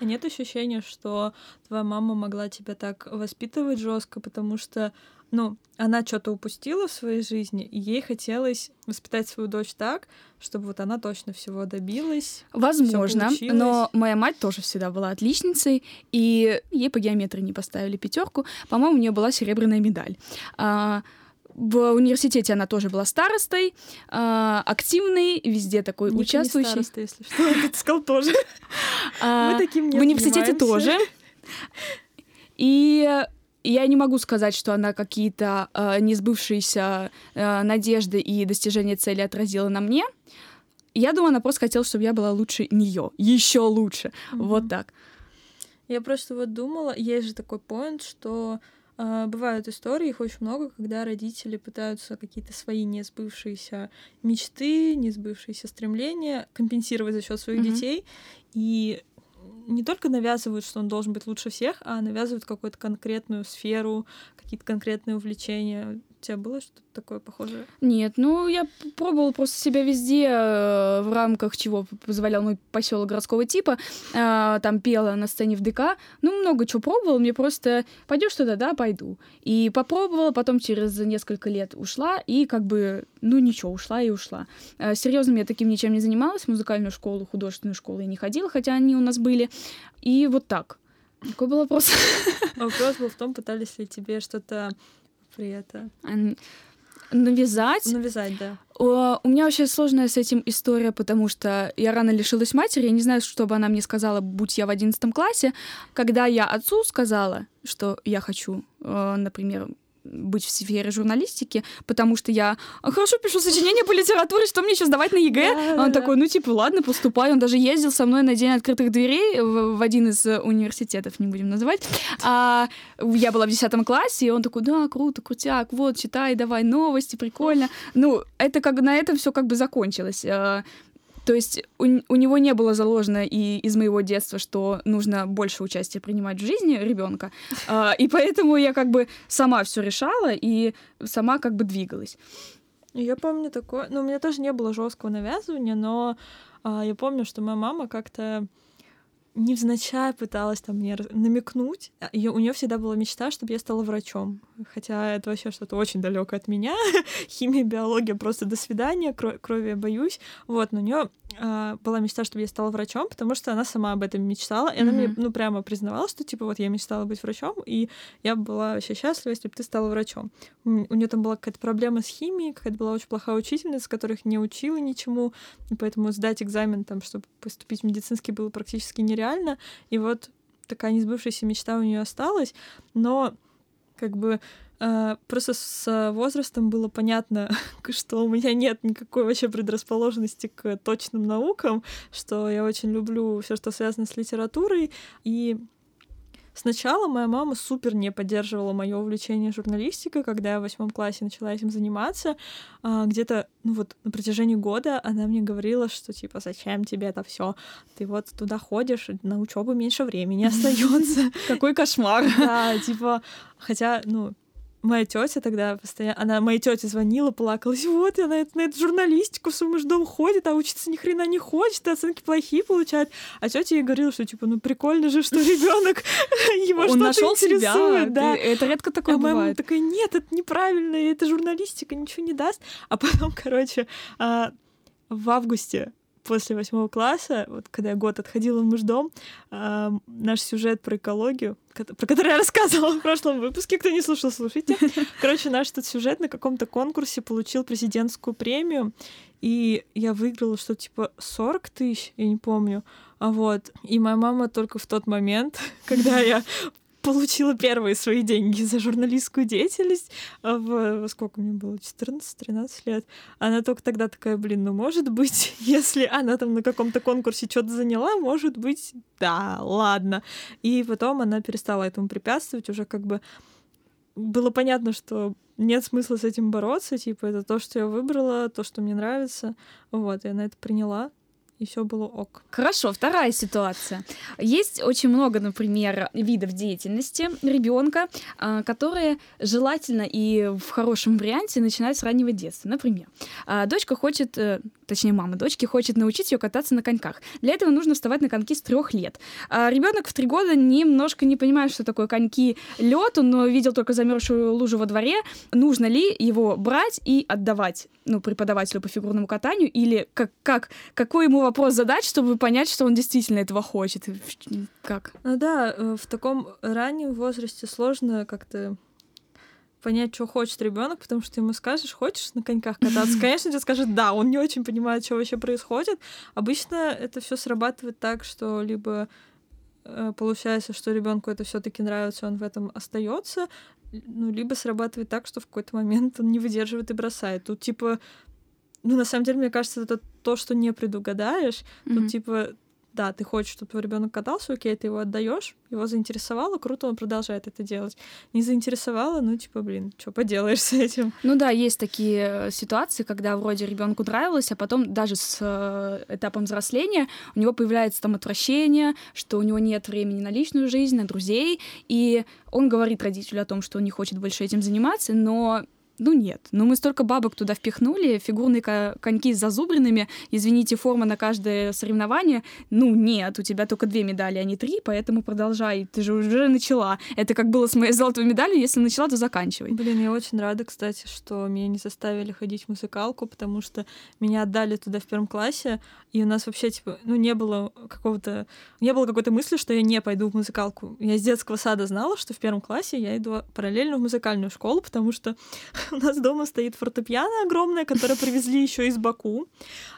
А нет ощущения, что твоя мама могла тебя так воспитывать жестко, потому что ну, она что-то упустила в своей жизни, и ей хотелось воспитать свою дочь так, чтобы вот она точно всего добилась. Возможно, но моя мать тоже всегда была отличницей, и ей по геометрии не поставили пятерку. По-моему, у нее была серебряная медаль. А, в университете она тоже была старостой, э, активной, везде такой Ник участвующей. Не староста, если что, ты сказал тоже. А, Мы таким не В университете тоже. И я не могу сказать, что она какие-то э, несбывшиеся э, надежды и достижения цели отразила на мне. Я думаю, она просто хотела, чтобы я была лучше нее, еще лучше. Mm-hmm. Вот так. Я просто вот думала, есть же такой поинт, что э, бывают истории, их очень много, когда родители пытаются какие-то свои несбывшиеся мечты, несбывшиеся стремления компенсировать за счет своих mm-hmm. детей. И не только навязывают, что он должен быть лучше всех, а навязывают какую-то конкретную сферу, какие-то конкретные увлечения тебя было что-то такое похожее? Нет, ну я пробовала просто себя везде, э, в рамках чего позволял мой поселок городского типа. Э, там пела на сцене в ДК. Ну, много чего пробовала, мне просто пойдешь туда, да, пойду. И попробовала, потом через несколько лет ушла, и как бы, ну ничего, ушла и ушла. Э, серьезно, я таким ничем не занималась. Музыкальную школу, художественную школу я не ходила, хотя они у нас были. И вот так. Какой был вопрос? Вопрос был в том, пытались ли тебе что-то при этом? Навязать? Навязать, да. У меня вообще сложная с этим история, потому что я рано лишилась матери, я не знаю, что бы она мне сказала, будь я в одиннадцатом классе. Когда я отцу сказала, что я хочу, э, например, быть в сфере журналистики, потому что я хорошо пишу сочинения по литературе, что мне еще сдавать на ЕГЭ? Он такой, ну типа, ладно, поступай. Он даже ездил со мной на день открытых дверей в, в один из университетов, не будем называть. А, я была в 10 классе, и он такой, да, круто, крутяк, вот, читай, давай новости, прикольно. Ну, это как на этом все как бы закончилось. То есть у, у него не было заложено и из моего детства, что нужно больше участия принимать в жизни ребенка. А, и поэтому я как бы сама все решала и сама как бы двигалась. Я помню такое. Ну, у меня тоже не было жесткого навязывания, но а, я помню, что моя мама как-то невзначай пыталась там мне намекнуть. И у нее всегда была мечта, чтобы я стала врачом. Хотя это вообще что-то очень далекое от меня. Химия, биология, просто до свидания, крови я боюсь. Вот, но у нее а, была мечта, чтобы я стала врачом, потому что она сама об этом мечтала, и она Мгм. мне, ну, прямо признавала, что, типа, вот я мечтала быть врачом, и я бы была вообще счастлива, если бы ты стала врачом. У нее там была какая-то проблема с химией, какая-то была очень плохая учительница, которых не учила ничему, и поэтому сдать экзамен там, чтобы поступить в медицинский, было практически нереально, и вот такая несбывшаяся мечта у нее осталась, но как бы просто с возрастом было понятно, что у меня нет никакой вообще предрасположенности к точным наукам, что я очень люблю все, что связано с литературой. И сначала моя мама супер не поддерживала мое увлечение журналистикой, когда я в восьмом классе начала этим заниматься. А, Где-то, ну вот, на протяжении года она мне говорила, что типа, зачем тебе это все? Ты вот туда ходишь, на учебу меньше времени остается. Какой кошмар. Да, типа, хотя, ну, моя тетя тогда постоянно, она моей тете звонила, плакалась, вот она это- на эту журналистику в свой муж дом ходит, а учиться ни хрена не хочет, оценки плохие получает. А тетя ей говорила, что типа, ну прикольно же, что ребенок его что-то интересует, да. Это редко такое А моя мама бывает. такая, нет, это неправильно, это журналистика, ничего не даст. А потом, короче, а, в августе после восьмого класса, вот когда я год отходила в муждом, а, наш сюжет про экологию, про который я рассказывала в прошлом выпуске, кто не слушал, слушайте. Короче, наш этот сюжет на каком-то конкурсе получил президентскую премию, и я выиграла что-то типа 40 тысяч, я не помню. А вот, и моя мама только в тот момент, когда я получила первые свои деньги за журналистскую деятельность а в, во сколько мне было, 14-13 лет. Она только тогда такая, блин, ну может быть, если она там на каком-то конкурсе что-то заняла, может быть, да, ладно. И потом она перестала этому препятствовать, уже как бы было понятно, что нет смысла с этим бороться, типа это то, что я выбрала, то, что мне нравится, вот, и она это приняла, и все было ок. Хорошо, вторая ситуация. Есть очень много, например, видов деятельности ребенка, а, которые желательно и в хорошем варианте начинать с раннего детства. Например, а, дочка хочет, э, точнее, мама дочки хочет научить ее кататься на коньках. Для этого нужно вставать на коньки с трех лет. ребенок в три года немножко не понимает, что такое коньки лед, он видел только замерзшую лужу во дворе. Нужно ли его брать и отдавать ну, преподавателю по фигурному катанию, или как, как, какой ему вопрос задать, чтобы понять, что он действительно этого хочет? Как? Ну да, э, в таком раннем возрасте сложно как-то понять, что хочет ребенок, потому что ему скажешь, хочешь на коньках кататься, конечно, тебе скажет да, он не очень понимает, что вообще происходит. Обычно это все срабатывает так, что либо э, получается, что ребенку это все-таки нравится, он в этом остается, ну, либо срабатывает так, что в какой-то момент он не выдерживает и бросает. Тут типа, ну, на самом деле, мне кажется, это то, что не предугадаешь. Тут Мгм. типа да, ты хочешь, чтобы твой ребенок катался, окей, ты его отдаешь, его заинтересовало, круто, он продолжает это делать. Не заинтересовало, ну, типа, блин, что поделаешь с этим? Ну да, есть такие э, ситуации, когда вроде ребенку нравилось, а потом даже с э, этапом взросления у него появляется там отвращение, что у него нет времени на личную жизнь, на друзей, и он говорит родителю о том, что он не хочет больше этим заниматься, но ну нет, ну мы столько бабок туда впихнули, фигурные ко- коньки с зазубринами, извините, форма на каждое соревнование, ну нет, у тебя только две медали, а не три, поэтому продолжай, ты же уже начала. Это как было с моей золотой медалью, если начала, то заканчивай. Блин, я очень рада, кстати, что меня не заставили ходить в музыкалку, потому что меня отдали туда в первом классе, и у нас вообще, типа, ну, не было какого-то... Не было какой-то мысли, что я не пойду в музыкалку. Я с детского сада знала, что в первом классе я иду параллельно в музыкальную школу, потому что у нас дома стоит фортепиано огромное, которое привезли еще из Баку.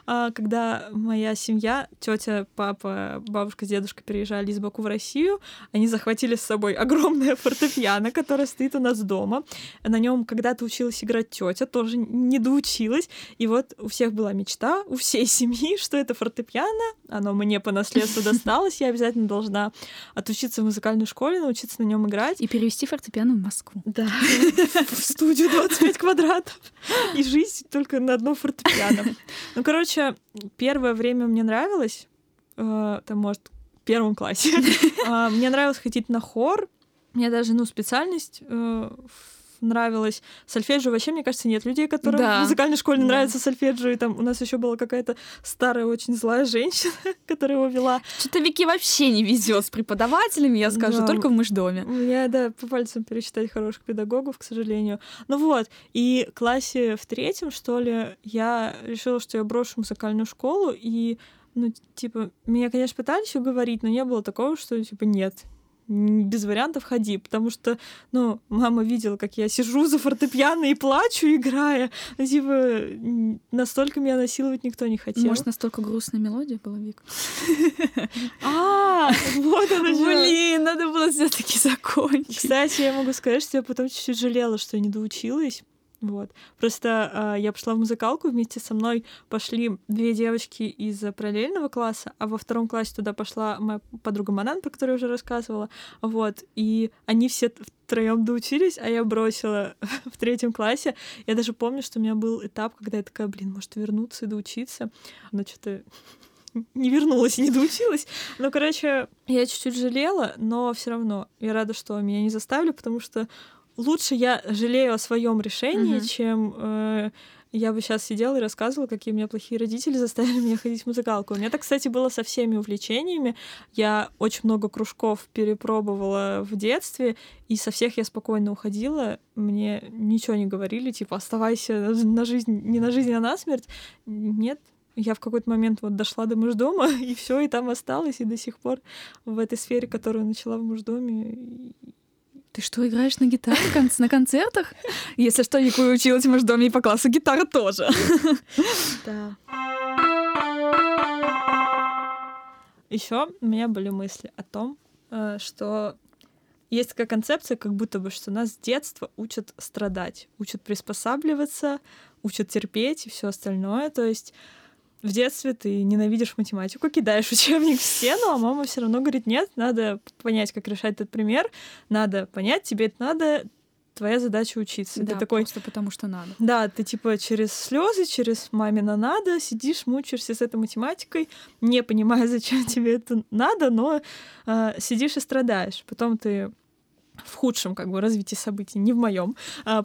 А, Когда моя семья, тетя, папа, бабушка с дедушкой переезжали из Баку в Россию, они захватили с собой огромное фортепиано, которое стоит у нас дома. На нем когда-то училась играть тетя, тоже не доучилась. И вот у всех была мечта, у всей семьи, что это фортепиано, оно мне по наследству досталось, я обязательно должна отучиться в музыкальной школе, научиться на нем играть. И перевести фортепиано в Москву. Да, в студию 25 квадратов. И жизнь только на одном фортепиано. Ну, короче, первое время мне нравилось, э, там, может, в первом классе. А, Мне нравилось ходить на хор. Мне даже, ну, специальность э, нравилось. Сольфеджио вообще, мне кажется, нет людей, которым Да. в музыкальной школе Да. нравится сольфеджио. И там у нас еще была какая-то старая, очень злая женщина, которая его вела. Что-то Вики вообще не везет с преподавателями, я скажу, Да. только в мышдоме. У меня, да, по пальцам пересчитать хороших педагогов, к сожалению. Ну вот, и в классе в третьем, что ли, я решила, что я брошу музыкальную школу, и, ну, типа, меня, конечно, пытались уговорить, но не было такого, что, типа, нет, без вариантов ходи, потому что, ну, мама видела, как я сижу за фортепиано и плачу, играя. Типа, настолько меня насиловать никто не хотел. Может, настолько грустная мелодия была, Вик? А, вот она. Блин, надо было все-таки закончить. Кстати, я могу сказать, что я потом чуть-чуть жалела, что я не доучилась. Вот. Просто а, я пошла в музыкалку, вместе со мной пошли две девочки из параллельного класса, а во втором классе туда пошла моя подруга Манан, про которую я уже рассказывала. Вот. И они все втроем доучились, а я бросила в третьем классе. Я даже помню, что у меня был этап, когда я такая, блин, может вернуться и доучиться. Но что-то не вернулась и не доучилась. Ну, короче, я чуть-чуть жалела, но все равно я рада, что меня не заставили, потому что лучше я жалею о своем решении, Мгм. чем э, я бы сейчас сидела и рассказывала, какие у меня плохие родители заставили меня ходить в музыкалку. У меня так, кстати, было со всеми увлечениями. Я очень много кружков перепробовала в детстве, и со всех я спокойно уходила. Мне ничего не говорили, типа, оставайся на жизнь, не на жизнь, а на смерть. Нет, я в какой-то момент вот дошла до муждома, и все, и там осталась, и до сих пор в этой сфере, которую начала в муждоме. Ты что, играешь на гитаре кон- на концертах? Если что, Вика училась в мышдоме и по классу гитара тоже. Да. Еще у меня были мысли о том, э, что есть такая концепция, как будто бы, что нас с детства учат страдать, учат приспосабливаться, учат терпеть и все остальное. То есть в детстве ты ненавидишь математику, кидаешь учебник в стену, а мама все равно говорит, нет, надо понять, как решать этот пример, надо понять, тебе это надо, твоя задача учиться. Да, ты такой, просто потому что надо. да, ты типа через слезы, через мамина надо, сидишь, мучаешься с этой математикой, не понимая, зачем тебе это надо, но э, сидишь и страдаешь. Потом ты в худшем как бы развитии событий, не в моем,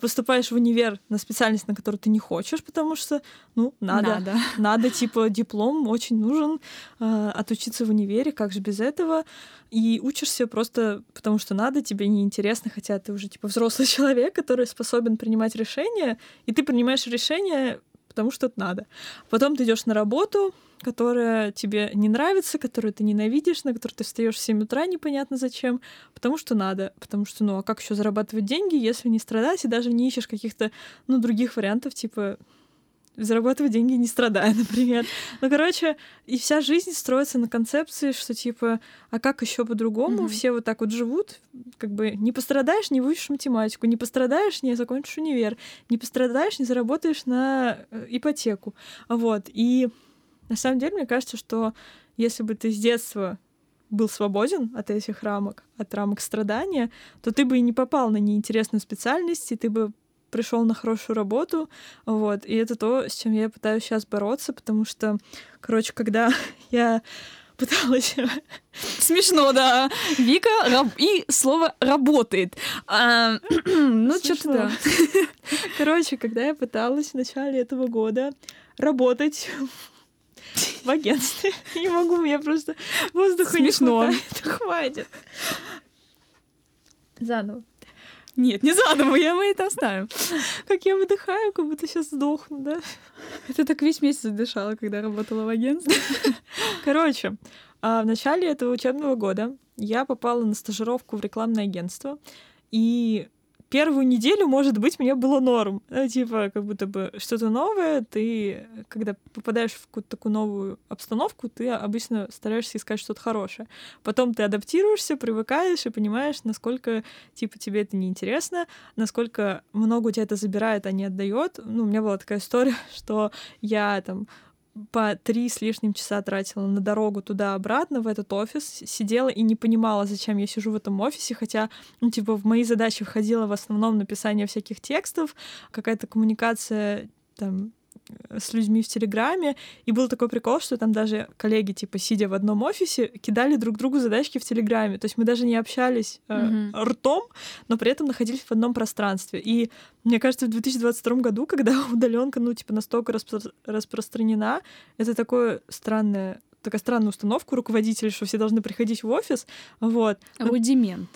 поступаешь в универ на специальность, на которую ты не хочешь, потому что, ну, надо, Надо. надо, типа, диплом очень нужен, э, отучиться в универе, как же без этого, и учишься просто потому, что надо, тебе неинтересно, хотя ты уже, типа, взрослый человек, который способен принимать решения, и ты принимаешь решения, потому что это надо. Потом ты идешь на работу, которая тебе не нравится, которую ты ненавидишь, на которую ты встаешь в 7 утра непонятно зачем, потому что надо, потому что, ну, а как еще зарабатывать деньги, если не страдать и даже не ищешь каких-то, ну, других вариантов, типа зарабатывать деньги не страдая, например. Ну, короче, и вся жизнь строится на концепции, что типа, а как еще по-другому? Мгм. Все вот так вот живут, как бы не пострадаешь, не выучишь математику, не пострадаешь, не закончишь универ, не пострадаешь, не заработаешь на э, ипотеку. Вот. И на самом деле, мне кажется, что если бы ты с детства был свободен от этих рамок, от рамок страдания, то ты бы и не попал на неинтересную специальность, и ты бы пришел на хорошую работу, вот, и это то, с чем я пытаюсь сейчас бороться, потому что, короче, когда я пыталась Смешно, да. Вика раб- и слово работает. А, ну, что-то да. Короче, когда я пыталась в начале этого года работать в агентстве, не могу, мне просто воздуха Смешно. не хватает. Хватит. Заново. Нет, не заново, я мы это оставим. Как я выдыхаю, как будто сейчас сдохну, да? Это так весь месяц дышала, когда работала в агентстве. Короче, а, в начале этого учебного года я попала на стажировку в рекламное агентство, и первую неделю, может быть, мне было норм. Ну, типа, как будто бы что-то новое, ты, когда попадаешь в какую-то такую новую обстановку, ты обычно стараешься искать что-то хорошее. Потом ты адаптируешься, привыкаешь и понимаешь, насколько, типа, тебе это неинтересно, насколько много у тебя это забирает, а не отдает. Ну, у меня была такая история, что я там по три с лишним часа тратила на дорогу туда-обратно в этот офис, сидела и не понимала, зачем я сижу в этом офисе, хотя, ну, типа, в мои задачи входило в основном написание всяких текстов, какая-то коммуникация там с людьми в Телеграме, и был такой прикол, что там даже коллеги, типа, сидя в одном офисе, кидали друг другу задачки в Телеграме. То есть мы даже не общались э, mm-hmm. ртом, но при этом находились в одном пространстве. И мне кажется, в 2022 году, когда удаленка, ну, типа, настолько распро- распространена, это такое странное такая странная установка у руководителей, что все должны приходить в офис. Вот. Рудимент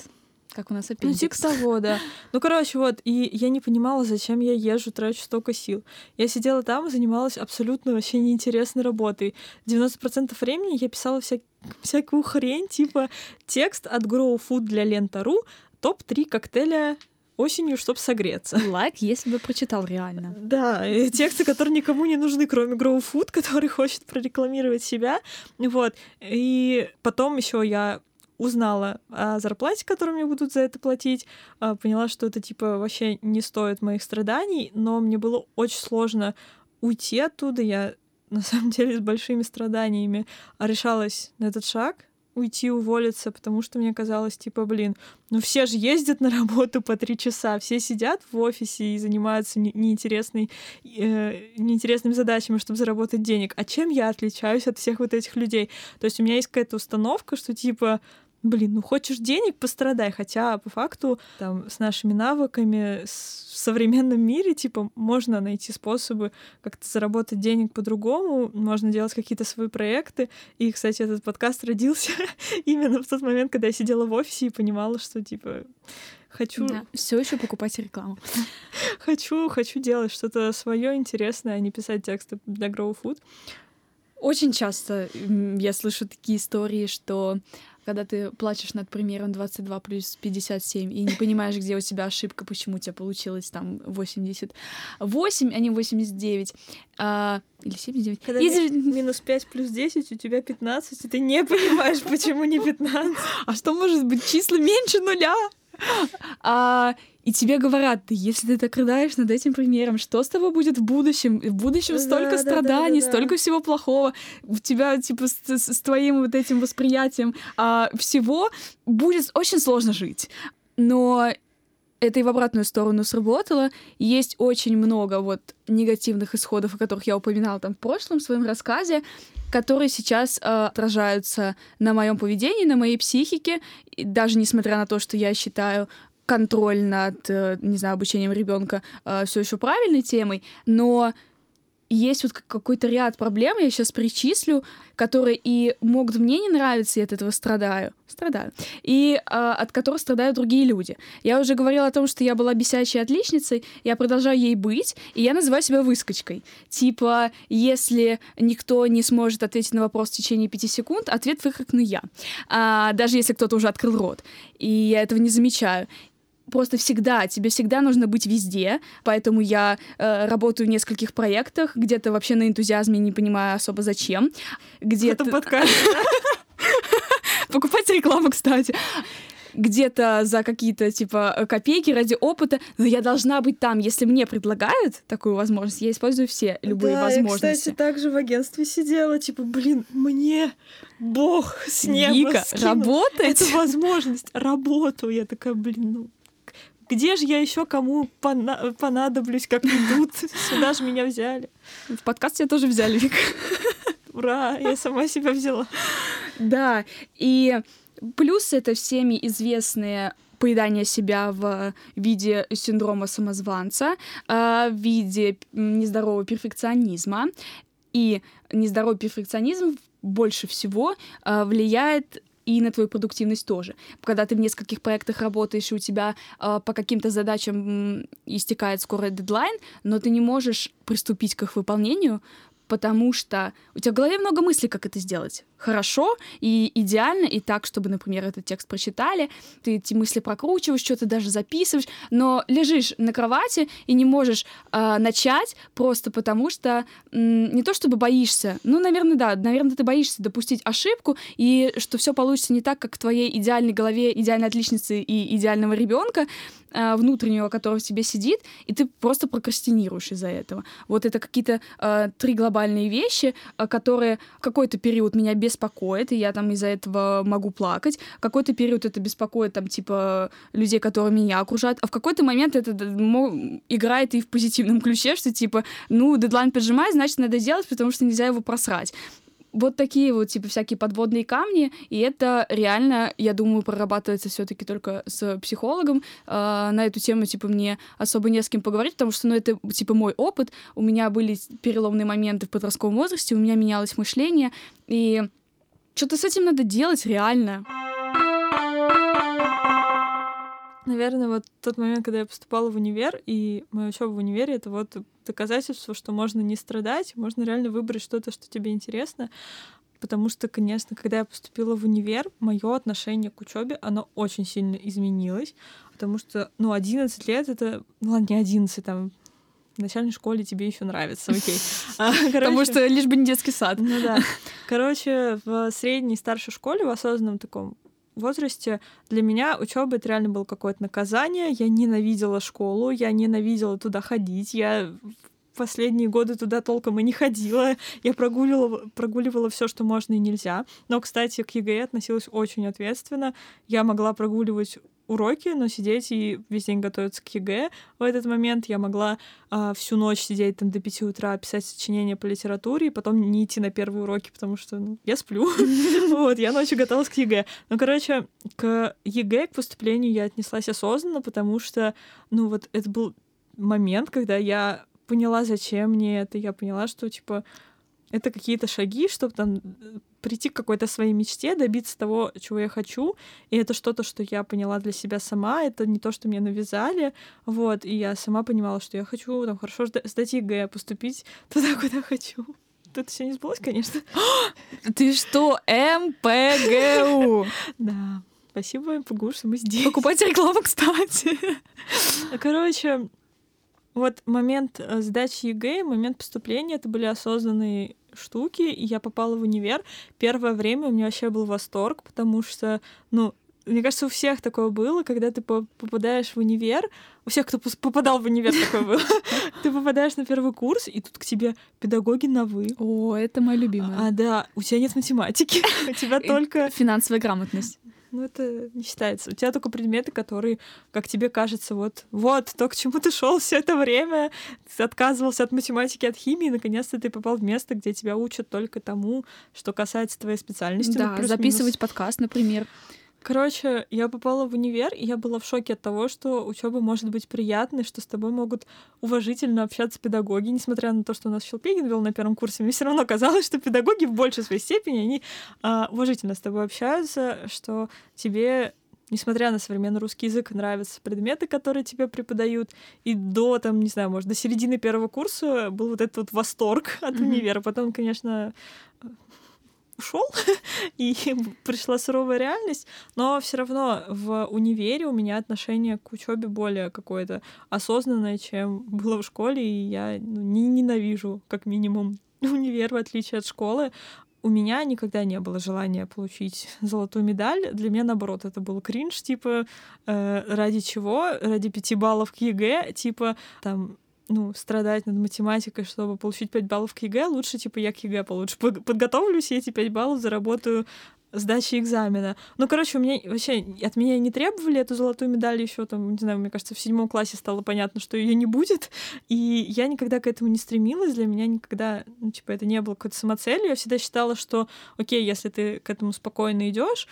как у нас аппендикс. Ну, типа того, да. Ну, короче, вот, и я не понимала, зачем я езжу, трачу столько сил. Я сидела там и занималась абсолютно вообще неинтересной работой. 90% времени я писала вся... всякую хрень, типа текст от Grow Food для Лента.ру, топ-3 коктейля осенью, чтобы согреться. Лайк, like, если бы прочитал реально. Да, тексты, которые никому не нужны, кроме Grow Food, который хочет прорекламировать себя. Вот. И потом еще я узнала о зарплате, которую мне будут за это платить, а, поняла, что это типа вообще не стоит моих страданий, но мне было очень сложно уйти оттуда. Я на самом деле с большими страданиями решалась на этот шаг, уйти, уволиться, потому что мне казалось, типа, блин, ну все же ездят на работу по три часа, все сидят в офисе и занимаются неинтересной, э, неинтересными задачами, чтобы заработать денег. А чем я отличаюсь от всех вот этих людей? То есть у меня есть какая-то установка, что типа, блин, ну хочешь денег, пострадай. Хотя по факту там с нашими навыками в современном мире, типа, можно найти способы как-то заработать денег по-другому, можно делать какие-то свои проекты. И, кстати, этот подкаст родился именно в тот момент, когда я сидела в офисе и понимала, что, типа, хочу... Да, все еще покупать рекламу. хочу, хочу делать что-то свое интересное, а не писать тексты для Grow Food. Очень часто я слышу такие истории, что когда ты плачешь над примером 22 плюс 57 и не понимаешь, где у тебя ошибка, почему у тебя получилось там 88, а не 89. А, или 79. Когда и... минус 5 плюс 10, у тебя 15, и ты не понимаешь, почему не 15. А что может быть числа меньше нуля? А, и тебе говорят, если ты так рыдаешь над этим примером, что с тобой будет в будущем? В будущем столько да, страданий, да, да, столько всего плохого. У тебя, типа, с, с твоим вот этим восприятием а, всего будет очень сложно жить. Но это и в обратную сторону сработало. Есть очень много вот негативных исходов, о которых я упоминала там в прошлом своем рассказе, которые сейчас э, отражаются на моем поведении, на моей психике, и даже несмотря на то, что я считаю контроль над, э, не знаю, обучением ребенка э, все еще правильной темой, но есть вот какой-то ряд проблем, я сейчас причислю, которые и могут мне не нравиться, и от этого страдаю. Страдаю. И а, от которых страдают другие люди. Я уже говорила о том, что я была бесячей отличницей, я продолжаю ей быть, и я называю себя выскочкой. Типа, если никто не сможет ответить на вопрос в течение пяти секунд, ответ выкрикну я. А, даже если кто-то уже открыл рот. И я этого не замечаю просто всегда, тебе всегда нужно быть везде, поэтому я э, работаю в нескольких проектах, где-то вообще на энтузиазме не понимаю особо зачем, где-то... подкаст. Покупайте рекламу, кстати где-то за какие-то, типа, копейки ради опыта, но я должна быть там. Если мне предлагают такую возможность, я использую все любые да, возможности. я, кстати, также в агентстве сидела, типа, блин, мне Бог с неба Вика, скинул. работать? Это возможность, работу. Я такая, блин, ну где же я еще кому пона- понадоблюсь, как идут? Сюда же меня взяли. В подкаст тебя тоже взяли, Вик. Ура, я сама себя взяла. Да, и плюс это всеми известные поедание себя в виде синдрома самозванца, а, в виде нездорового перфекционизма. И нездоровый перфекционизм больше всего а, влияет и на твою продуктивность тоже. Когда ты в нескольких проектах работаешь, и у тебя э, по каким-то задачам истекает скоро дедлайн, но ты не можешь приступить к их выполнению, потому что у тебя в голове много мыслей, как это сделать хорошо и идеально, и так, чтобы, например, этот текст прочитали, ты эти мысли прокручиваешь, что-то даже записываешь, но лежишь на кровати и не можешь э, начать просто потому, что э, не то чтобы боишься, ну, наверное, да, наверное, ты боишься допустить ошибку, и что все получится не так, как в твоей идеальной голове идеальной отличницы и идеального ребенка, э, внутреннего, который в тебе сидит, и ты просто прокрастинируешь из-за этого. Вот это какие-то э, три глобальные вещи, которые какой-то период меня беспокоит, и я там из-за этого могу плакать. Какой-то период это беспокоит, там, типа, людей, которые меня окружают, а в какой-то момент это играет и в позитивном ключе, что, типа, ну, дедлайн поджимает, значит, надо делать, потому что нельзя его просрать вот такие вот, типа, всякие подводные камни, и это реально, я думаю, прорабатывается все таки только с психологом. Э, на эту тему, типа, мне особо не с кем поговорить, потому что, ну, это, типа, мой опыт. У меня были переломные моменты в подростковом возрасте, у меня менялось мышление, и что-то с этим надо делать реально. Наверное, вот тот момент, когда я поступала в универ, и моя учеба в универе, это вот доказательство, что можно не страдать, можно реально выбрать что-то, что тебе интересно. Потому что, конечно, когда я поступила в универ, мое отношение к учебе, оно очень сильно изменилось. Потому что, ну, 11 лет это, ну ладно, не 11, там, в начальной школе тебе еще нравится, окей. А, Потому что лишь бы не детский сад. Ну да. Короче, в средней старшей школе, в осознанном таком возрасте для меня учеба это реально было какое-то наказание. Я ненавидела школу, я ненавидела туда ходить, я последние годы туда толком и не ходила. Я прогуливала, прогуливала все, что можно и нельзя. Но, кстати, к ЕГЭ относилась очень ответственно. Я могла прогуливать уроки, но сидеть и весь день готовиться к ЕГЭ. В этот момент я могла а, всю ночь сидеть там до пяти утра, писать сочинения по литературе, и потом не идти на первые уроки, потому что ну, я сплю. Вот, я ночью готовилась к ЕГЭ. Ну, короче, к ЕГЭ, к поступлению я отнеслась осознанно, потому что, ну, вот это был момент, когда я поняла, зачем мне это, я поняла, что, типа, это какие-то шаги, чтобы там прийти к какой-то своей мечте, добиться того, чего я хочу. И это что-то, что я поняла для себя сама. Это не то, что мне навязали. Вот. И я сама понимала, что я хочу там хорошо сдать ЕГЭ, поступить туда, куда хочу. Это все не сбылось, конечно. Ты что, МПГУ? Да. Спасибо, МПГУ, что мы здесь. Покупайте рекламу, кстати. Короче, вот момент э, сдачи ЕГЭ, момент поступления, это были осознанные штуки, и я попала в универ. Первое время у меня вообще был восторг, потому что, ну, мне кажется, у всех такое было, когда ты попадаешь в универ, у всех, кто попадал в универ, такое было. Ты попадаешь на первый курс, и тут к тебе педагоги на «вы». О, это моя любимая. А, да, у тебя нет математики, у тебя только... Финансовая грамотность. Ну, это не считается. У тебя только предметы, которые, как тебе кажется, вот, вот то, к чему ты шел все это время, ты отказывался от математики, от химии, и наконец-то ты попал в место, где тебя учат только тому, что касается твоей специальности. Да, ну, записывать подкаст, например. Короче, я попала в универ, и я была в шоке от того, что учеба может быть приятной, что с тобой могут уважительно общаться педагоги, несмотря на то, что у нас Щелпегин вел на первом курсе, мне все равно казалось, что педагоги в большей своей степени, они а, уважительно с тобой общаются, что тебе несмотря на современный русский язык, нравятся предметы, которые тебе преподают, и до, там, не знаю, может, до середины первого курса был вот этот вот восторг от mm-hmm. универа. Потом, конечно, ушел, и пришла суровая реальность, но все равно в универе у меня отношение к учебе более какое-то осознанное, чем было в школе, и я ну, не ненавижу, как минимум, универ, в отличие от школы. У меня никогда не было желания получить золотую медаль. Для меня, наоборот, это был кринж, типа, э, ради чего? Ради пяти баллов к ЕГЭ, типа, там, ну, страдать над математикой, чтобы получить 5 баллов к ЕГЭ, лучше, типа, я к ЕГЭ получше подготовлюсь, и эти 5 баллов заработаю сдачи экзамена. Ну, короче, у меня вообще от меня не требовали эту золотую медаль еще там, не знаю, мне кажется, в седьмом классе стало понятно, что ее не будет, и я никогда к этому не стремилась, для меня никогда, ну, типа, это не было какой-то самоцелью, я всегда считала, что, окей, если ты к этому спокойно идешь,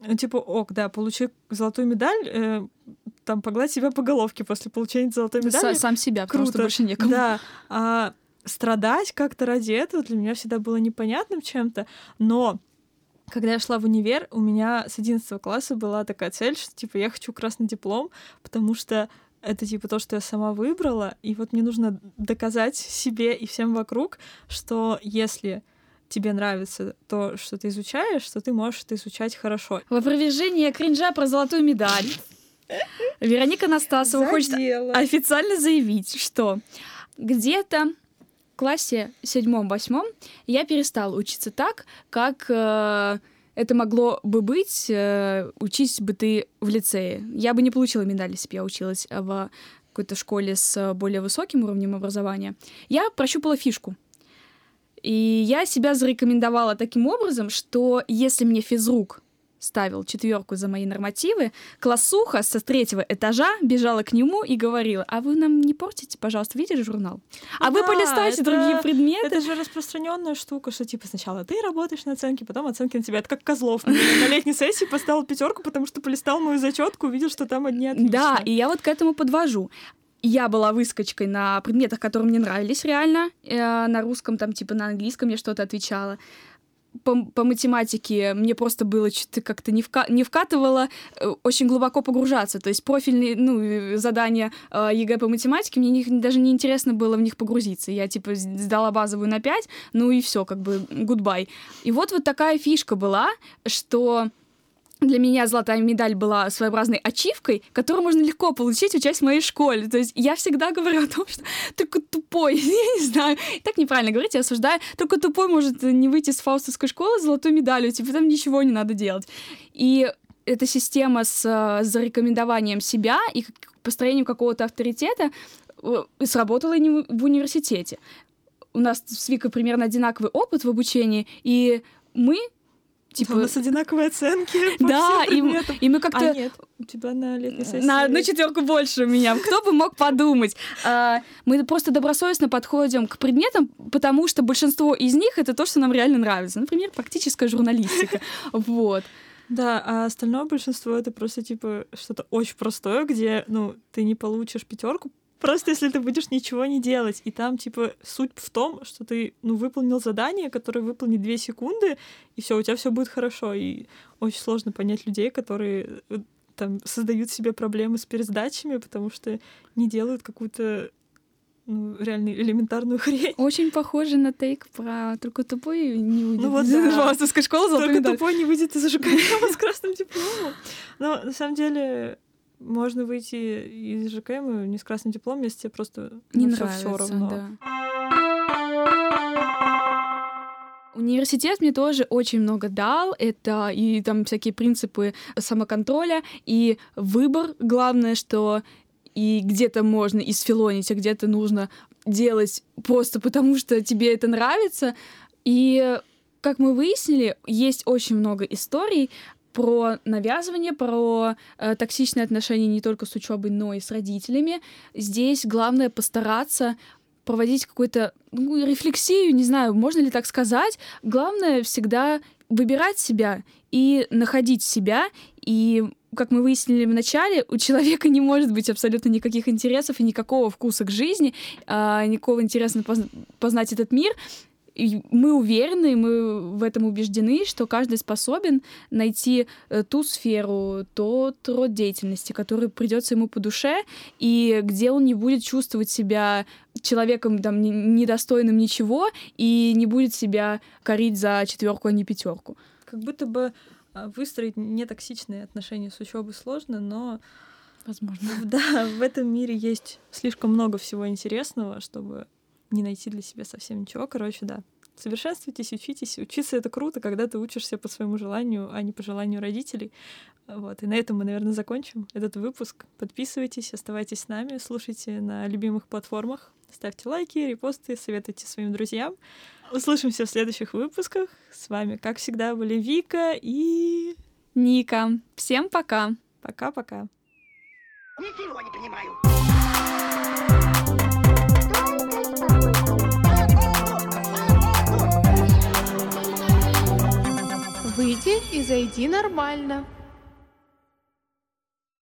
ну, типа, ок, да, получи золотую медаль, э, там, погладь себя по головке после получения золотой медали. Сам себя, потому Круто. что больше некому. Да. А страдать как-то ради этого для меня всегда было непонятным чем-то, но когда я шла в универ, у меня с 11 класса была такая цель, что, типа, я хочу красный диплом, потому что это, типа, то, что я сама выбрала, и вот мне нужно доказать себе и всем вокруг, что если тебе нравится то, что ты изучаешь, что ты можешь это изучать хорошо. В опровержение кринжа про золотую медаль Вероника Настасова хочет официально заявить, что где-то в классе седьмом-восьмом я перестала учиться так, как э, это могло бы быть, э, учись бы ты в лицее. Я бы не получила медаль, если бы я училась в какой-то школе с более высоким уровнем образования. Я прощупала фишку. И я себя зарекомендовала таким образом, что если мне физрук ставил четверку за мои нормативы, классуха со третьего этажа бежала к нему и говорила, а вы нам не портите, пожалуйста, видите журнал? А Ну вы да, полистайте это- другие предметы. Это же распространенная штука, что типа сначала ты работаешь на оценке, потом оценки на тебя. Это как Козлов. На летней сессии поставил пятерку, потому что полистал мою зачетку, увидел, что там одни отлично. Да, и я вот к этому подвожу. Я была выскочкой на предметах, которые мне нравились реально. Э, на русском, там, типа, на английском я что-то отвечала. По, по математике мне просто было что-то как-то не, вка- не вкатывало э, очень глубоко погружаться. То есть профильные ну, э, задания э, ЕГЭ по математике, мне них, даже не интересно было в них погрузиться. Я, типа, сдала базовую на 5, ну и все, как бы, goodbye. И вот вот такая фишка была, что для меня золотая медаль была своеобразной ачивкой, которую можно легко получить, учась в моей школе. То есть я всегда говорю о том, что только тупой, я не знаю, так неправильно говорить, я осуждаю, только тупой может не выйти с фаустовской школы с золотой медалью, типа там ничего не надо делать. И эта система с э, зарекомендованием себя и построением какого-то авторитета э, сработала и в университете. У нас с Викой примерно одинаковый опыт в обучении, и мы Типа, у нас одинаковые оценки да, и мы как-то А нет, у тебя на летней сессии... на одну четверку больше у меня. Кто бы мог подумать? А, Мы просто добросовестно подходим к предметам, потому что большинство из них это то, что нам реально нравится. Например, практическая журналистика. Вот. Да, а остальное большинство это просто типа что-то очень простое, где, ну, ты не получишь пятерку, просто если ты будешь ничего не делать. И там, типа, суть в том, что ты, ну, выполнил задание, которое выполнит две секунды, и все, у тебя все будет хорошо. И очень сложно понять людей, которые э, там создают себе проблемы с пересдачами, потому что не делают какую-то ну, реально элементарную хрень. Очень похоже на тейк про только тупой не уйдет. Ну вот да. Фаустовская школа золотой Только медаль. тупой не выйдет из ЖКМ с красным дипломом. Но на самом деле можно выйти из ЖКМ не с красным дипломом, если тебе просто Не ну, нравится, всё равно. да. Университет мне тоже очень много дал. Это и там всякие принципы самоконтроля, и выбор. Главное, что и где-то можно исфилонить, а где-то нужно делать просто потому, что тебе это нравится. И, как мы выяснили, есть очень много историй про навязывание, про э, токсичные отношения не только с учебой, но и с родителями. Здесь главное постараться проводить какую-то ну, рефлексию, не знаю, можно ли так сказать. Главное всегда выбирать себя и находить себя. И, как мы выяснили в начале, у человека не может быть абсолютно никаких интересов и никакого вкуса к жизни, а, никакого интереса поз- познать этот мир. И мы уверены, мы в этом убеждены, что каждый способен найти э, ту сферу, тот род деятельности, который придется ему по душе, и где он не будет чувствовать себя человеком там, не- недостойным ничего и не будет себя корить за четверку, а не пятерку. Как будто бы а, выстроить нетоксичные отношения с учебой сложно, но Возможно. да, в этом мире есть слишком много всего интересного, чтобы не найти для себя совсем ничего. Короче, да. Совершенствуйтесь, учитесь. Учиться это круто, когда ты учишься по своему желанию, а не по желанию родителей. Вот. И на этом мы, наверное, закончим этот выпуск. Подписывайтесь, оставайтесь с нами, слушайте на любимых платформах, ставьте лайки, репосты, советуйте своим друзьям. Услышимся в следующих выпусках. С вами, как всегда, были Вика и Ника, всем пока! пока-пока. Ничего не понимаю. Выйди и зайди нормально.